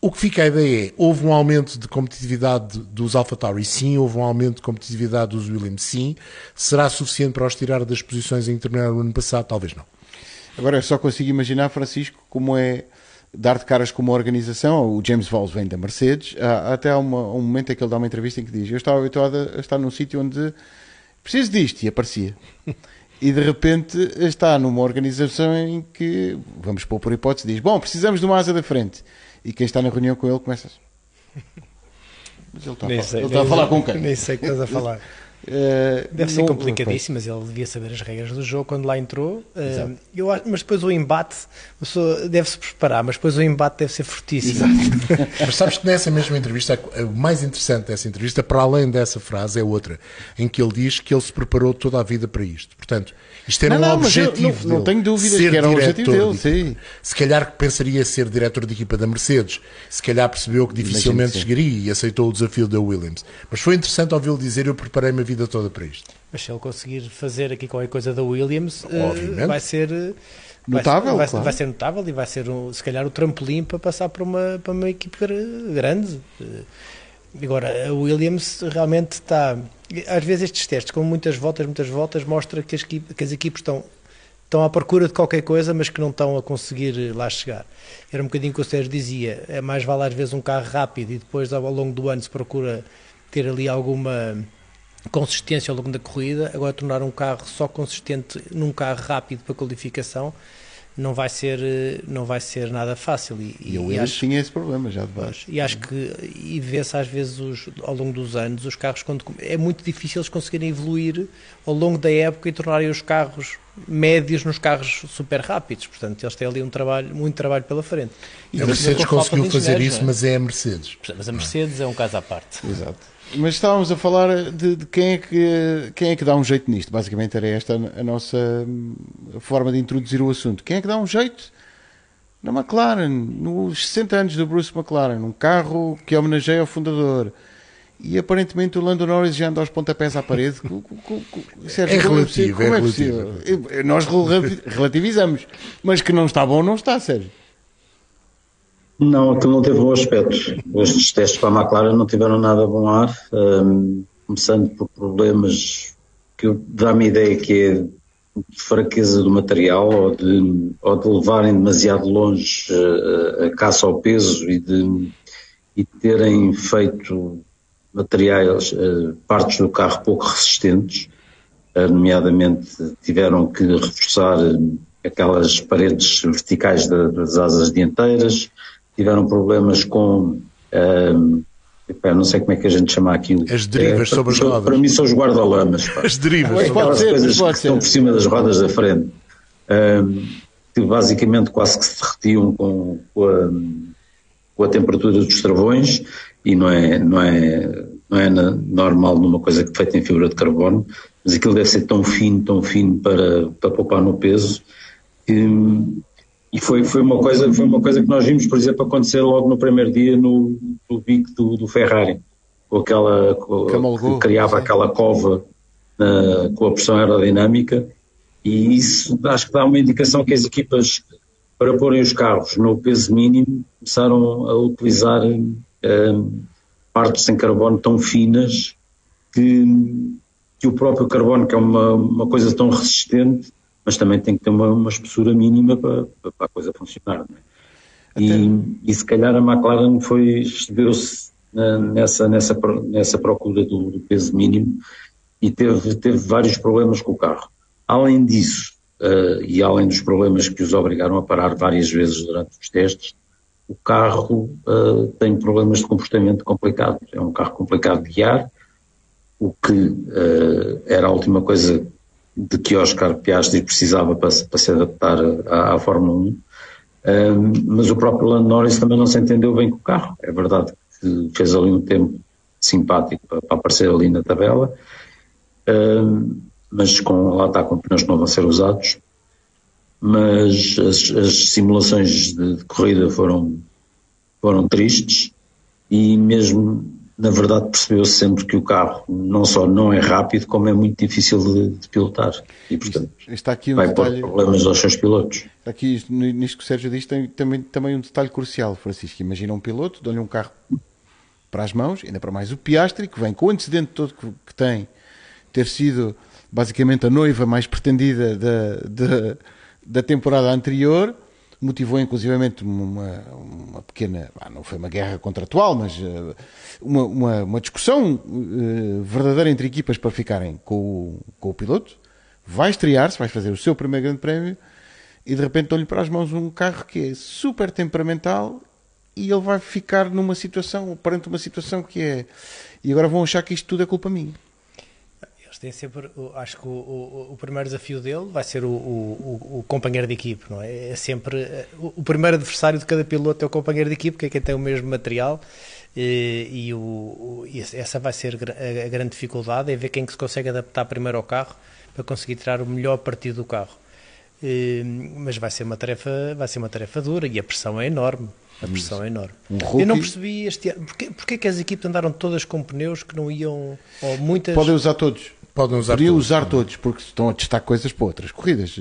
O que fica a ideia é, houve um aumento de competitividade dos AlphaTauri? Sim. Houve um aumento de competitividade dos Williams? Sim. Será suficiente para os tirar das posições em que terminaram no ano passado? Talvez não. Agora, eu só consigo imaginar, Francisco, como é dar de caras com uma organização. O James Valls vem da Mercedes. Há até uma, um momento em que ele dá uma entrevista em que diz: Eu estava habituado a estar num sítio onde preciso disto, e aparecia. E de repente está numa organização em que, vamos pôr por hipótese, diz: Bom, precisamos de uma asa da frente. E quem está na reunião com ele começa. Mas ele está, a, sei, ele está a falar com quem? Nem sei o que estás a falar. Uh, Deve ser complicadíssimo, mas ele devia saber as regras do jogo quando lá entrou. Uh, eu, mas depois o embate deve-se preparar, mas depois o embate deve ser fortíssimo. mas sabes que nessa mesma entrevista, o mais interessante dessa entrevista, para além dessa frase, é outra, em que ele diz que ele se preparou toda a vida para isto. Portanto, isto era não, um não, objetivo. Não, não, tenho dúvidas que era um objetivo dele. Sim. Se calhar pensaria ser diretor de equipa da Mercedes, se calhar percebeu que dificilmente chegaria e aceitou o desafio da Williams. Mas foi interessante ouvi-lo dizer: Eu preparei-me a vida vida toda para isto. Mas se ele conseguir fazer aqui qualquer coisa da Williams, uh, vai ser. Eh, notável, vai, claro. vai, ser notável e vai ser, um, se calhar, o trampolim para passar para uma, para uma equipe grande. Eh, agora, a Williams realmente está. Às vezes, estes testes, com muitas voltas, muitas voltas, mostra que as, que as equipes estão, estão à procura de qualquer coisa, mas que não estão a conseguir lá chegar. Era um bocadinho o que o Sérgio dizia: é mais vale às vezes um carro rápido e depois, ao longo do ano, se procura ter ali alguma consistência ao longo da corrida, agora tornar um carro só consistente num carro rápido para qualificação, não vai ser, não vai ser nada fácil. E, e, e acho, tinha esse problema já de baixo. E acho que, e vê-se às vezes os, ao longo dos anos, os carros, quando, é muito difícil eles conseguirem evoluir ao longo da época e tornarem os carros médios nos carros super rápidos. Portanto, eles têm ali um trabalho, muito trabalho pela frente. E a Mercedes conseguiu fazer isso, é? mas é a Mercedes. Mas a Mercedes é um caso à parte. Exato. Mas estávamos a falar de, de, quem, é que, quem é que dá um jeito nisto. Basicamente era esta a nossa forma de introduzir o assunto. Quem é que dá um jeito na McLaren, nos 60 anos do Bruce McLaren, um carro que homenageia o fundador. E aparentemente o Lando Norris já anda aos pontapés à parede. Sérgio, é relativo, é, é relativo. Nós relativizamos, mas que não está bom, não está, Sérgio. Não, aquilo não teve bom aspecto. Estes testes para a McLaren não tiveram nada bom ar, um, começando por problemas que dá-me a ideia que é de fraqueza do material ou de, ou de levarem demasiado longe uh, a caça ao peso e de e terem feito materiais, uh, partes do carro pouco resistentes, uh, nomeadamente tiveram que reforçar aquelas paredes verticais das asas dianteiras, tiveram problemas com. Não sei como é que a gente chama aquilo. As derivas é, sobre as rodas. Para mim são os guarda-lamas. As derivas. Aquelas ser, coisas que estão por cima das rodas da frente. que basicamente quase que se derretiam com, com, a, com a temperatura dos travões e não é, não é, não é normal numa coisa que é feita em fibra de carbono, mas aquilo deve ser tão fino, tão fino para, para poupar no peso que e foi, foi, uma coisa, foi uma coisa que nós vimos, por exemplo, acontecer logo no primeiro dia no, no bico do, do Ferrari, com aquela, com, que criava aquela cova na, com a pressão aerodinâmica, e isso acho que dá uma indicação que as equipas, para porem os carros no peso mínimo, começaram a utilizar partes em carbono tão finas que, que o próprio carbono, que é uma, uma coisa tão resistente, mas também tem que ter uma, uma espessura mínima para, para, a coisa funcionar. É? E, e, se calhar a McLaren foi, esteve-se nessa, nessa, nessa procura do, do, peso mínimo e teve, teve vários problemas com o carro. Além disso, uh, e além dos problemas que os obrigaram a parar várias vezes durante os testes, o carro uh, tem problemas de comportamento complicados. É um carro complicado de guiar, o que uh, era a última coisa de que Oscar Piastri precisava para, para se adaptar à, à Fórmula 1. Um, mas o próprio Lando Norris também não se entendeu bem com o carro. É verdade que fez ali um tempo simpático para, para aparecer ali na tabela, um, mas com, lá está com pneus que não vão ser usados. Mas as, as simulações de, de corrida foram, foram tristes e mesmo na verdade percebeu-se sempre que o carro não só não é rápido, como é muito difícil de, de pilotar. E, portanto, está aqui um vai detalhe, pôr problemas aos seus pilotos. Está aqui, nisto que o Sérgio diz, tem também, também um detalhe crucial, Francisco. Imagina um piloto, dá-lhe um carro para as mãos, ainda para mais o Piastri, que vem com o antecedente todo que, que tem, ter sido basicamente a noiva mais pretendida da, da, da temporada anterior, motivou inclusivamente uma, uma pequena, não foi uma guerra contratual, mas eh, uma, uma, uma discussão uh, verdadeira entre equipas para ficarem com o, com o piloto. Vai estrear-se, vai fazer o seu primeiro grande prémio e de repente dão-lhe para as mãos um carro que é super temperamental e ele vai ficar numa situação, perante uma situação que é. E agora vão achar que isto tudo é culpa minha tem sempre, acho que o, o, o, primeiro desafio dele vai ser o, o, companheiro de equipe, não é? É sempre o, primeiro adversário de cada piloto é o companheiro de equipe, que é quem tem o mesmo material. E, e, o, essa vai ser a, grande dificuldade, é ver quem que se consegue adaptar primeiro ao carro para conseguir tirar o melhor partido do carro. Mas vai ser uma tarefa, vai ser uma tarefa dura e a pressão é enorme. A pressão é enorme. Um Eu não percebi este ano. Porquê, porquê que as equipes andaram todas com pneus que não iam. Ou muitas... Podem usar todos. Podem usar Podiam todos, usar todos, porque estão a testar coisas para outras corridas.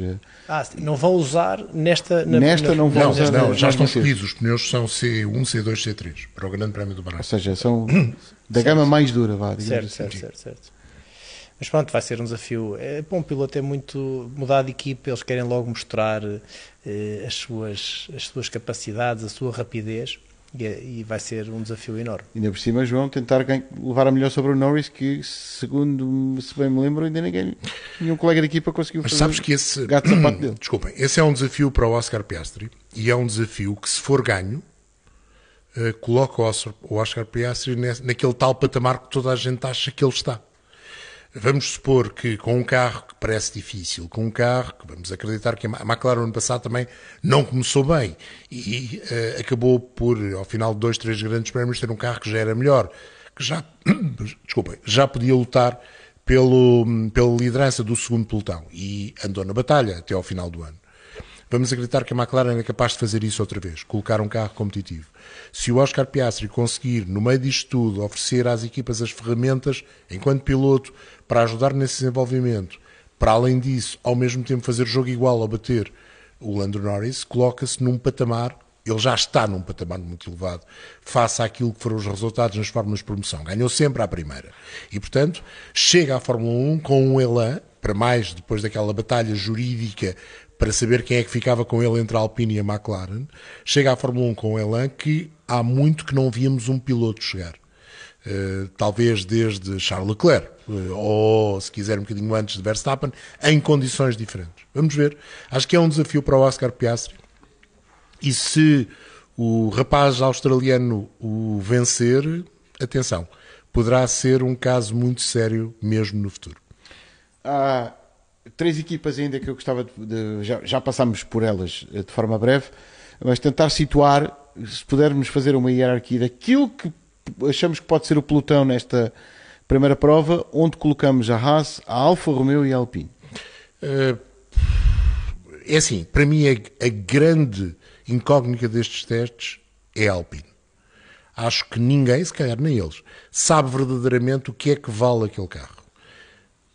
Ah, não vão usar nesta. Na, nesta na, não vão não, usar. Não, já estão escolhidos. Os pneus são C1, C2, C3 para o Grande Prémio do Bahrein. Ou seja, são da gama mais dura, vá. Certo, assim. certo, certo, certo. Mas pronto, vai ser um desafio. É, para um piloto é muito mudar de equipe, eles querem logo mostrar eh, as, suas, as suas capacidades, a sua rapidez. E, é- e vai ser um desafio enorme. Ainda por cima, João, tentar ganhar- levar a melhor sobre o Norris, que segundo, se bem me lembro, ainda ninguém, nenhum colega de equipa conseguiu Mas fazer sabes que esse. gato de sapato dele. Desculpem, esse é um desafio para o Oscar Piastri e é um desafio que, se for ganho, eh, coloca o Oscar, Piastri naquele tal patamar que toda a gente acha que ele está. Vamos supor que com um carro que parece difícil, com um carro que vamos acreditar que a McLaren no ano passado também não começou bem e eh, acabou por, ao final de dois, três grandes prémios, ter um carro que já era melhor, que já, desculpem, já podia lutar pelo, pela liderança do segundo pelotão e andou na batalha até ao final do ano. Vamos acreditar que a McLaren é capaz de fazer isso outra vez, colocar um carro competitivo. Se o Oscar Piastri conseguir, no meio disto tudo, oferecer às equipas as ferramentas, enquanto piloto, para ajudar nesse desenvolvimento, para além disso, ao mesmo tempo fazer jogo igual ao bater o Lando Norris, coloca-se num patamar, ele já está num patamar muito elevado, face àquilo que foram os resultados nas fórmulas de promoção. Ganhou sempre à primeira. E, portanto, chega à Fórmula 1 com um elan, para mais depois daquela batalha jurídica para saber quem é que ficava com ele entre a Alpine e a McLaren, chega à Fórmula 1 com um elan que há muito que não víamos um piloto chegar. Uh, talvez desde Charles Leclerc, uh, ou se quiser um bocadinho antes de Verstappen, em condições diferentes. Vamos ver. Acho que é um desafio para o Oscar Piastri. E se o rapaz australiano o vencer, atenção, poderá ser um caso muito sério mesmo no futuro. Há três equipas ainda que eu gostava de. de- já, já passámos por elas eh, de forma breve, mas tentar situar, se pudermos fazer uma hierarquia daquilo que achamos que pode ser o pelotão nesta primeira prova, onde colocamos a Haas, a Alfa Romeo e a Alpine. Uh, é assim, para mim a, a grande incógnita destes testes é a Alpine. Acho que ninguém, se calhar nem eles, sabe verdadeiramente o que é que vale aquele carro.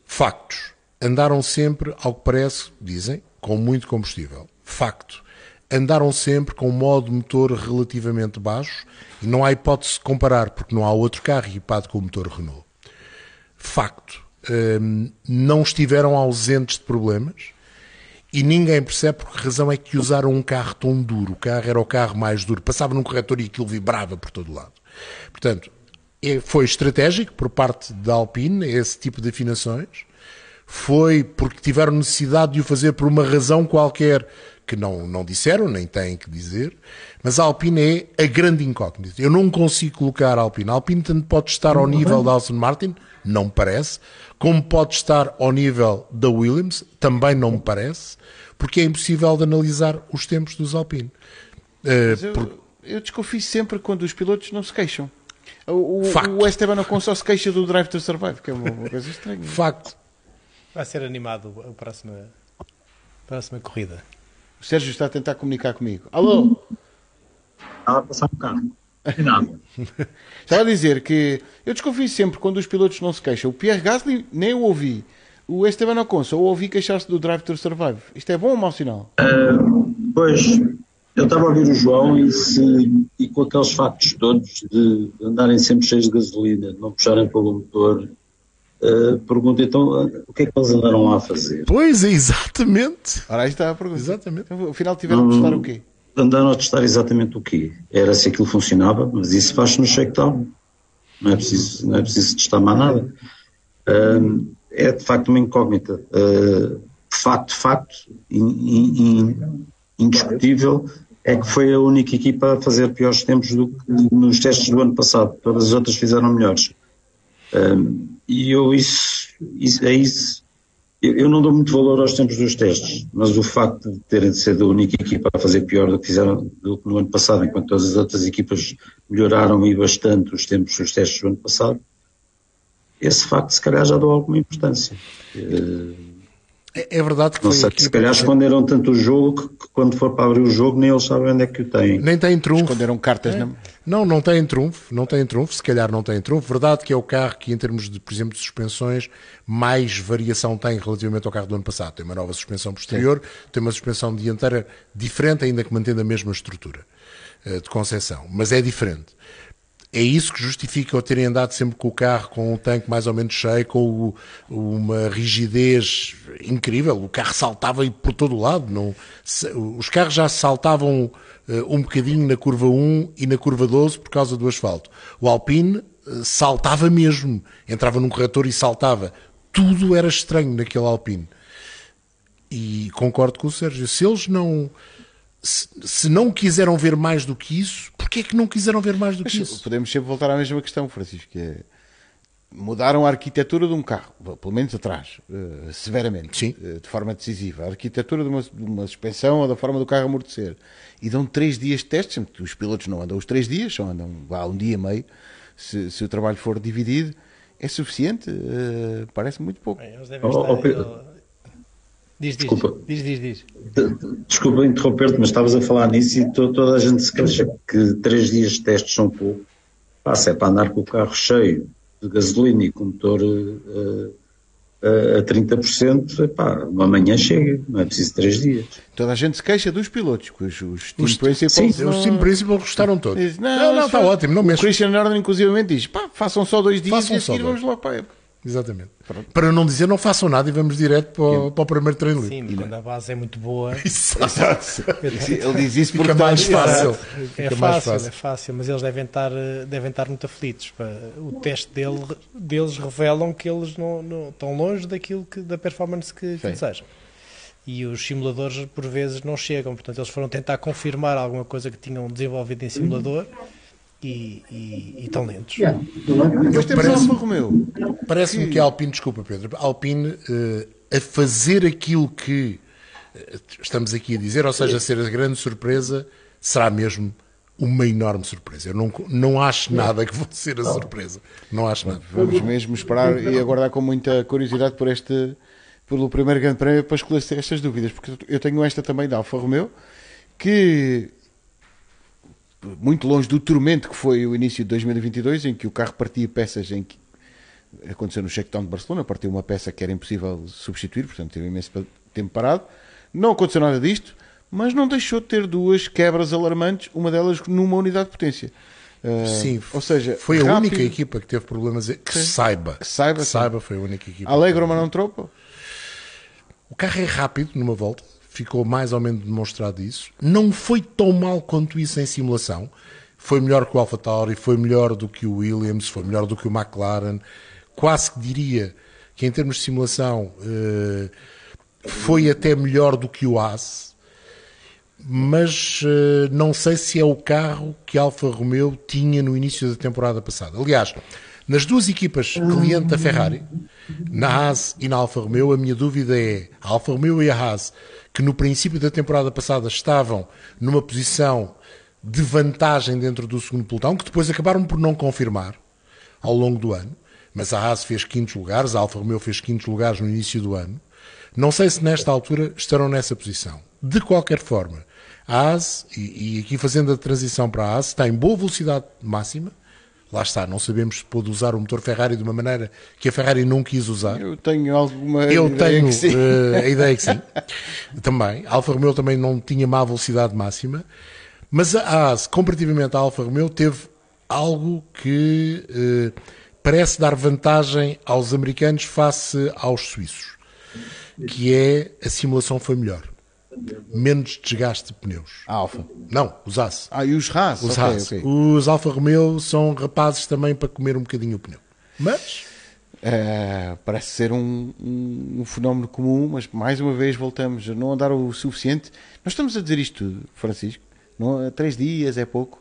Factos. Andaram sempre, ao que parece, dizem, com muito combustível. Facto. Andaram sempre com um modo motor relativamente baixo e não há hipótese de comparar, porque não há outro carro equipado com o motor Renault. Facto. Hum, não estiveram ausentes de problemas e ninguém percebe por que razão é que usaram um carro tão duro. O carro era o carro mais duro. Passava num corretor e aquilo vibrava por todo lado. Portanto, é- foi estratégico por parte da Alpine esse tipo de afinações. Foi porque tiveram necessidade de o fazer por uma razão qualquer que não, não disseram, nem têm que dizer. Mas a Alpine é a grande incógnita. Eu não consigo colocar a Alpine. A Alpine tanto pode estar ao nível da Aston Martin, não me parece, como pode estar ao nível da Williams, também não me parece, porque é impossível de analisar os tempos dos Alpine. Mas eu, por- eu desconfio sempre quando os pilotos não se queixam. O, o, o Esteban Ocon só se queixa do Drive to Survive, que é uma, uma coisa estranha. facto. Vai ser animado a próxima, a próxima corrida. O Sérgio está a tentar comunicar comigo. Alô? Estava a passar um carro. Nada. Estava a dizer que eu desconfio sempre quando os pilotos não se queixam. O Pierre Gasly nem eu ouvi. O Esteban Ocon só ouvi queixar-se do Drive to Survive. Isto é bom ou mau sinal? Pois, eu estava a ouvir o João e, se, e com aqueles factos todos de andarem sempre cheios de gasolina, de não puxarem pelo motor, uh, pergunto então o que é que eles andaram lá a fazer? Pois é, exatamente. Ora, aí está a pergunta. Exatamente. Então, afinal tiveram de testar o quê? Andaram a testar exatamente o quê? Era se aquilo funcionava, mas isso faz-se no shakedown. Não é preciso, não é preciso testar mais nada. Um, é de facto uma incógnita. Uh, de facto, de facto, in- in- in- indiscutível, é que foi a única equipa a fazer piores tempos do que nos testes do ano passado. Todas as outras fizeram melhores. Um, e eu isso, isso, é isso. Eu, não dou muito valor aos tempos dos testes, mas o facto de terem de ser a única equipa a fazer pior do que fizeram do no ano passado, enquanto todas as outras equipas melhoraram e bastante os tempos dos testes do ano passado, esse facto se calhar já dou alguma importância. Eh, É, é verdade que Não foi sei, aqui se calhar para- esconderam tanto o jogo que, que quando for para abrir o jogo nem eles sabem onde é que o têm. Nem tem trunfo. Esconderam cartas na. Não, não tem trunfo, não tem trunfo, se calhar não tem trunfo. Verdade que é o carro que, em termos de, por exemplo, de suspensões, mais variação tem relativamente ao carro do ano passado. Tem uma nova suspensão posterior, tem uma suspensão dianteira diferente, ainda que mantendo a mesma estrutura eh, de concepção, mas é diferente. É isso que justifica o terem andado sempre com o carro com um tanque mais ou menos cheio, com o, uma rigidez incrível. O carro saltava por todo o lado. Não, os carros já saltavam uh, um bocadinho na curva 1 e na curva 12 por causa do asfalto. O Alpine uh, saltava mesmo. Entrava num corretor e saltava. Tudo era estranho naquele Alpine. E concordo com o Sérgio. Se eles não se, não quiseram ver mais do que isso, porquê é que não quiseram ver mais do que Mas, isso? Podemos sempre voltar à mesma questão, Francisco, que é mudaram a arquitetura de um carro, pelo menos atrás, uh, severamente, Sim. Uh, de forma decisiva. A arquitetura de uma, de uma, suspensão ou da forma do carro amortecer. E dão três dias de testes, os pilotos não andam os três dias, só andam há um dia e meio, se, se o trabalho for dividido. É suficiente? Uh, parece muito pouco. Bem, eles devem oh, estar, oh, Diz, diz, Desculpa. diz, diz, diz. Desculpa interromper-te, mas estavas a falar nisso e toda a gente se queixa que três dias de testes são pouco. Pá, se é para andar com o carro cheio de gasolina e com motor uh, uh, a 30%, epá, uma manhã chega, não é preciso três dias. Toda a gente se queixa dos pilotos, que os, os Team os, Principals... Sim, não... os Team Principals gostaram todos. Diz, não, não, não está ótimo. Não o mexe. Christian Norton, inclusivamente, diz, pá, façam só dois dias façam e a seguir vamos logo para a época. Exatamente. Pronto. Para não dizer não façam nada e vamos direto para, o, para o primeiro treino livre. Sim, mas quando a base é muito boa. Exato. Ele diz isso porque fica mais fácil. É fácil, fácil, é fácil, mas eles devem estar, devem estar muito aflitos. O teste dele, deles revelam que eles não, não estão longe daquilo que, da performance que, que desejam. E os simuladores por vezes não chegam, portanto eles foram tentar confirmar alguma coisa que tinham desenvolvido em simulador. E, e, e tão lentos. Yeah. Depois temos parece, Alfa Romeo. Parece-me que... que a Alpine, desculpa Pedro, a Alpine uh, a fazer aquilo que uh, estamos aqui a dizer, ou seja, a ser a grande surpresa, será mesmo uma enorme surpresa. Eu não, não acho nada que vou ser a surpresa. Não acho nada. Vamos mesmo esperar e aguardar com muita curiosidade por este pelo primeiro grande prémio para esclarecer estas dúvidas, porque eu tenho esta também da Alfa Romeo, que muito longe do tormento que foi o início de 2022, em que o carro partia peças em que aconteceu no Shakedown de Barcelona, partiu uma peça que era impossível substituir, portanto teve imenso tempo parado. Não aconteceu nada disto, mas não deixou de ter duas quebras alarmantes, uma delas numa unidade de potência. Uh, sim, ou seja, foi rápido, a única equipa que teve problemas que sim, saiba. Que saiba, que saiba foi a única equipa. Alegro, mas não tropa. O carro é rápido numa volta ficou mais ou menos demonstrado isso. Não foi tão mal quanto isso em simulação. Foi melhor que o AlphaTauri, foi melhor do que o Williams, foi melhor do que o McLaren. Quase que diria que em termos de simulação eh, foi até melhor do que o Haas. Mas eh, não sei se é o carro que a Alfa Romeo tinha no início da temporada passada. Aliás, nas duas equipas cliente da Ferrari, na Haas e na Alfa Romeo, a minha dúvida é a Alfa Romeo e a Haas que no princípio da temporada passada estavam numa posição de vantagem dentro do segundo pelotão, que depois acabaram por não confirmar ao longo do ano. Mas a Haas fez quintos lugares, a Alfa Romeo fez quintos lugares no início do ano. Não sei se nesta altura estarão nessa posição. De qualquer forma, a Haas, e, e aqui fazendo a transição para a Haas, está em boa velocidade máxima, lá está, não sabemos se pôde usar o motor Ferrari de uma maneira que a Ferrari não quis usar. Eu tenho alguma Eu ideia tenho que uh, a ideia que sim. também. A Alfa Romeo também não tinha má velocidade máxima, mas a Haas, comparativamente à Alfa Romeo, teve algo que uh, parece dar vantagem aos americanos face aos suíços, que é a simulação foi melhor menos desgaste de pneus. A Alfa? Não, os Haas. Ah, e os Haas? Os okay, Haas. Okay. Os Alfa Romeo são rapazes também para comer um bocadinho o pneu. Mas... É, parece ser um, um, um, fenómeno comum, mas mais uma vez voltamos a não andar o suficiente. Nós estamos a dizer isto tudo, Francisco. Não, três dias é pouco.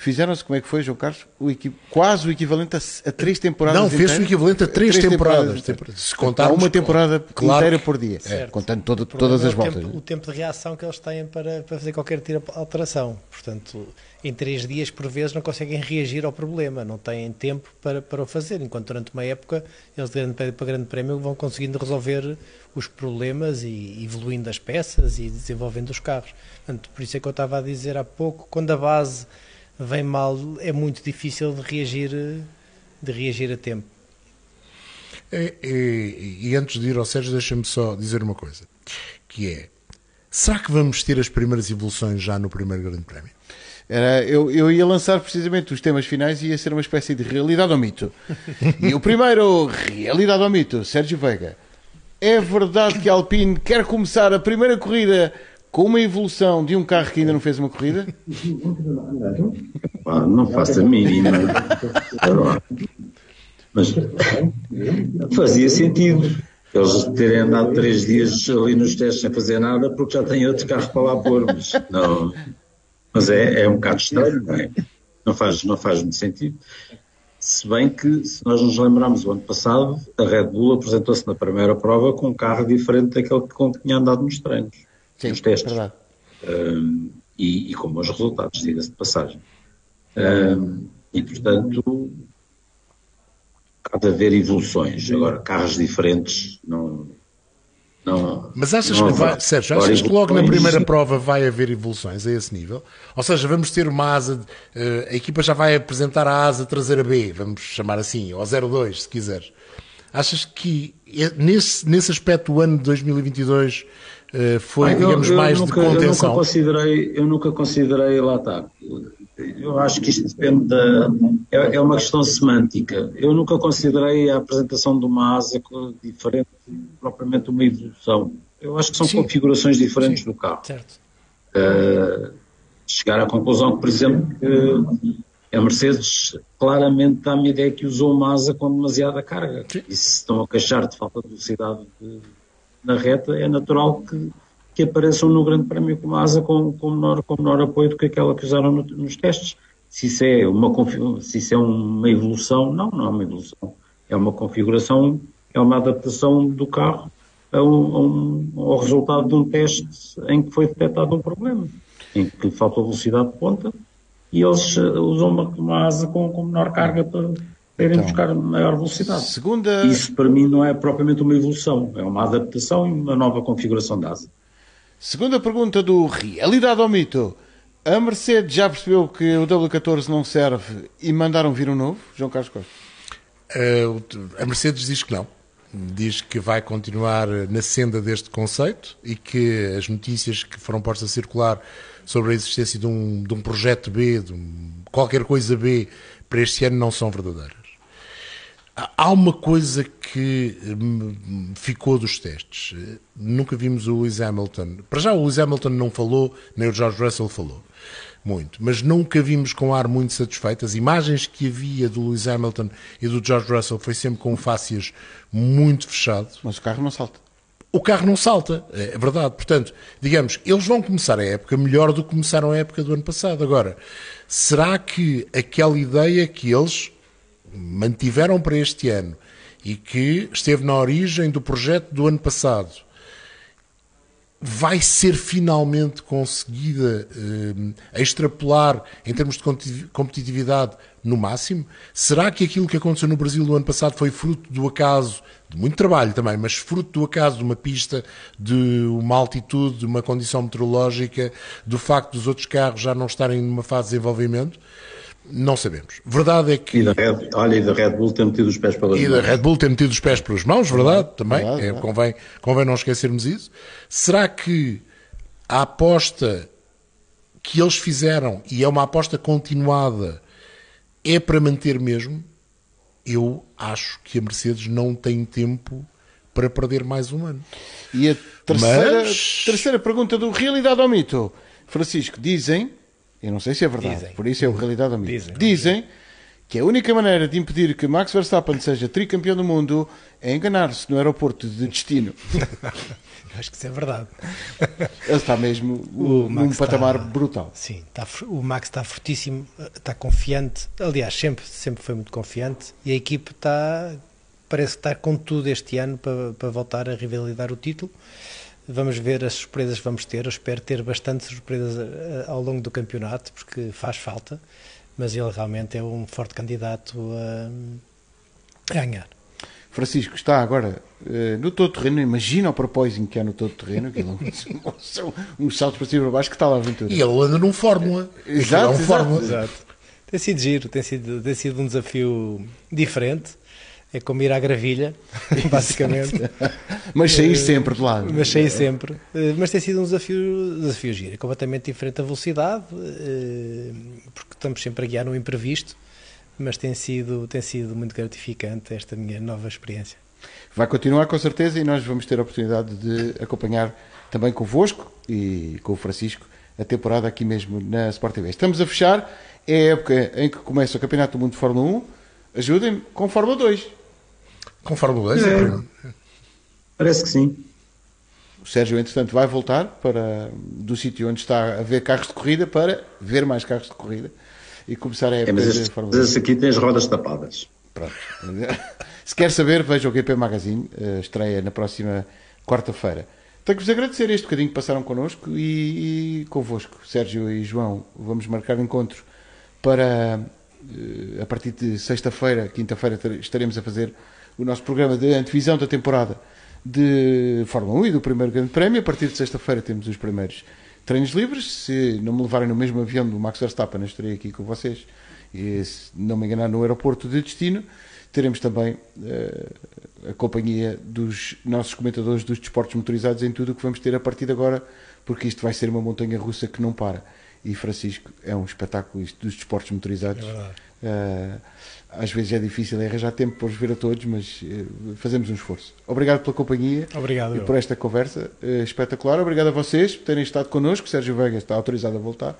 Fizeram-se, como é que foi, João Carlos? O quase o equivalente a, a três temporadas. Não, fez o equivalente a três, três temporadas. temporadas. Se contar uma temporada claro, inteira por dia, certo. contando todo, todas as é voltas. Tempo, o tempo de reação que eles têm para, para fazer qualquer tipo de alteração. Portanto, em três dias, por vezes, não conseguem reagir ao problema, não têm tempo para, para o fazer, enquanto durante uma época, eles de grande prémio para grande prémio vão conseguindo resolver os problemas e evoluindo as peças e desenvolvendo os carros. Portanto, por isso é que eu estava a dizer há pouco, quando a base vem mal, é muito difícil de reagir, de reagir a tempo. É, é, e antes de ir ao Sérgio, deixa-me só dizer uma coisa, que é, será que vamos ter as primeiras evoluções já no primeiro Grande Prémio? Era, eu, eu ia lançar precisamente os temas finais e ia ser uma espécie de realidade ou mito. E o primeiro, realidade ou mito, Sérgio Veiga. É verdade que a Alpine quer começar a primeira corrida com uma evolução de um carro que ainda não fez uma corrida? Pá, não faço a mínima. Mas fazia sentido eles terem andado três dias ali nos testes sem fazer nada porque já têm outro carro para lá pôr. Mas, não, mas é, é um bocado estranho, não é? Não faz, não faz muito sentido. Se bem que, se nós nos lembrarmos, o ano passado, a Red Bull apresentou-se na primeira prova com um carro diferente daquele com que tinha andado nos treinos, Sim, nos testes. verdade. Um, e, e com bons resultados, diga-se de passagem. Um, e, portanto, há de haver evoluções. Agora, carros diferentes não. não Mas achas não que vai. Sérgio, achas que logo na evoluções- primeira prova vai haver evoluções a esse nível? Ou seja, vamos ter uma asa, de- eh, a equipa já vai apresentar a asa traseira B, vamos chamar assim, ou 02, se quiseres. Achas que eh, nesse, nesse aspecto o ano de 2022 eh, foi, Ah, eu- digamos, eu mais nunca, de Eu nunca contenção? considerei, eu nunca considerei lá está. Eu acho que isto depende da. É, é uma questão semântica. Eu nunca considerei a apresentação de uma asa diferente, propriamente uma evolução. Eu acho que são Sim. configurações diferentes do carro. Certo. Uh, chegar à conclusão que, por exemplo, que a Mercedes claramente dá-me a ideia que usou uma asa com demasiada carga. E se estão a queixar de falta de velocidade de- na reta, é natural que, que apareçam no Grande Prémio com uma asa com, com, menor, com menor apoio do que aquela que usaram no- nos testes. Se isso, é uma, se isso é uma evolução, não, não é uma evolução. É uma configuração, é uma adaptação do carro a um- a um- ao resultado de um teste em que foi detectado um problema, em que falta velocidade de ponta e eles eh, usam uma, uma asa com, com menor carga para, para irem Então, buscar maior velocidade. Segunda, Isso para mim não é propriamente uma evolução, é uma adaptação e uma nova configuração da asa. segunda pergunta do Realidade ou Mito. A Mercedes já percebeu que o W14 não serve e mandaram vir um novo? João Carlos Costa. O- a Mercedes diz que não. Diz que vai continuar na senda deste conceito e que as notícias que foram postas a circular sobre a existência de um, de um projeto B, de um- qualquer coisa B, para este ano não são verdadeiras. Há- uma coisa que hum, ficou dos testes. Eh, Nunca vimos o Lewis Hamilton. Para já, o Lewis Hamilton não falou, nem o George Russell falou muito, mas nunca vimos com ar muito satisfeito. As imagens que havia do Lewis Hamilton e do George Russell foi sempre com fácias muito fechado. Mas o carro não salta. O carro não salta, é verdade. Portanto, digamos, eles vão começar a época melhor do que começaram a época do ano passado. Agora, será que aquela ideia que eles mantiveram para este ano e que esteve na origem do projeto do ano passado vai ser finalmente conseguida eh, extrapolar em termos de competi- competitividade no máximo? Será que aquilo que aconteceu no Brasil no ano passado foi fruto do acaso, de muito trabalho também, mas fruto do acaso de uma pista, de uma altitude, de uma condição meteorológica, do facto dos outros carros já não estarem numa fase de desenvolvimento? Não sabemos. Verdade é que. E da Red, olha, e da Red Bull ter metido os pés pelas E da mãos. Red Bull ter metido os pés pelas mãos, verdade, também. Verdade, É, verdade. convém, convém não esquecermos isso. Será que a aposta que eles fizeram, e é uma aposta continuada, é para manter mesmo? Eu acho que a Mercedes não tem tempo para perder mais um ano. E a terceira, Mas- terceira pergunta do Realidade ou Mito. Francisco, dizem, eu não sei se é verdade, Dizem. por isso é o Realidade ou Mito. Dizem. Dizem que a única maneira de impedir que Max Verstappen seja tricampeão do mundo é enganar-se no aeroporto de destino. Acho que isso é verdade. Ele está mesmo O num Max patamar está- brutal. Sim, está, o Max está fortíssimo, está confiante. Aliás, sempre, sempre foi muito confiante. E a equipe está, parece estar com tudo este ano para, para voltar a rivalidar o título. Vamos ver as surpresas que vamos ter. Eu espero ter bastante surpresas eh, ao longo do campeonato, porque faz falta. Mas ele realmente é um forte candidato a, ganhar. Francisco está agora eh, no todo terreno. Imagina o propósito que há no todo terreno. Aquilo são uns saltos para cima e para baixo que está lá a aventura. E ele anda num Fórmula. Exato, é um exato, Fórmula. Exato. Tem sido giro, tem sido, tem sido um desafio diferente. É como ir à gravilha, basicamente. mas sair sempre de lado. Mas sair sempre. Mas tem sido um desafio, desafio giro. É completamente diferente da velocidade, porque estamos sempre a guiar no imprevisto, mas tem sido, tem sido muito gratificante esta minha nova experiência. Vai continuar com certeza e nós vamos ter a oportunidade de acompanhar também convosco e com o Francisco a temporada aqui mesmo na Sport TV. Estamos a fechar, é a época em que começa o Campeonato do Mundo de Fórmula 1. Ajudem-me com Fórmula 2. Com Fórmula 2? É. Parece que sim. O Sérgio, entretanto, vai voltar para do sítio onde está a ver carros de corrida para ver mais carros de corrida e começar a é, mas este, Fórmula 2. Mas aqui tem as rodas tapadas. Pronto. Se quer saber, veja o GP Magazine, estreia na próxima quarta-feira. Tenho que vos agradecer este bocadinho que passaram connosco e, e convosco, Sérgio e João. Vamos marcar encontro para, a partir de sexta-feira, quinta-feira, estaremos a fazer o nosso programa de antevisão da temporada de Fórmula 1 e do primeiro Grande Prémio. A partir de sexta-feira temos os primeiros treinos livres. Se não me levarem no mesmo avião do Max Verstappen, estarei aqui com vocês. E se não me enganar, no aeroporto de destino teremos também uh, a companhia dos nossos comentadores dos desportos motorizados em tudo o que vamos ter a partir de agora, porque isto vai ser uma montanha russa que não para. E Francisco é um espetáculo isto dos desportos motorizados. É uh, às vezes é difícil arranjar tempo para os ver a todos, mas uh, fazemos um esforço. Obrigado pela companhia Obrigado, e por esta conversa espetacular. Obrigado a vocês por terem estado connosco. Sérgio Veiga está autorizado a voltar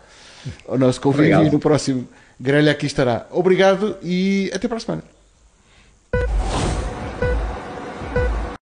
ao nosso convite e no próximo grelha aqui estará. Obrigado e até para a semana.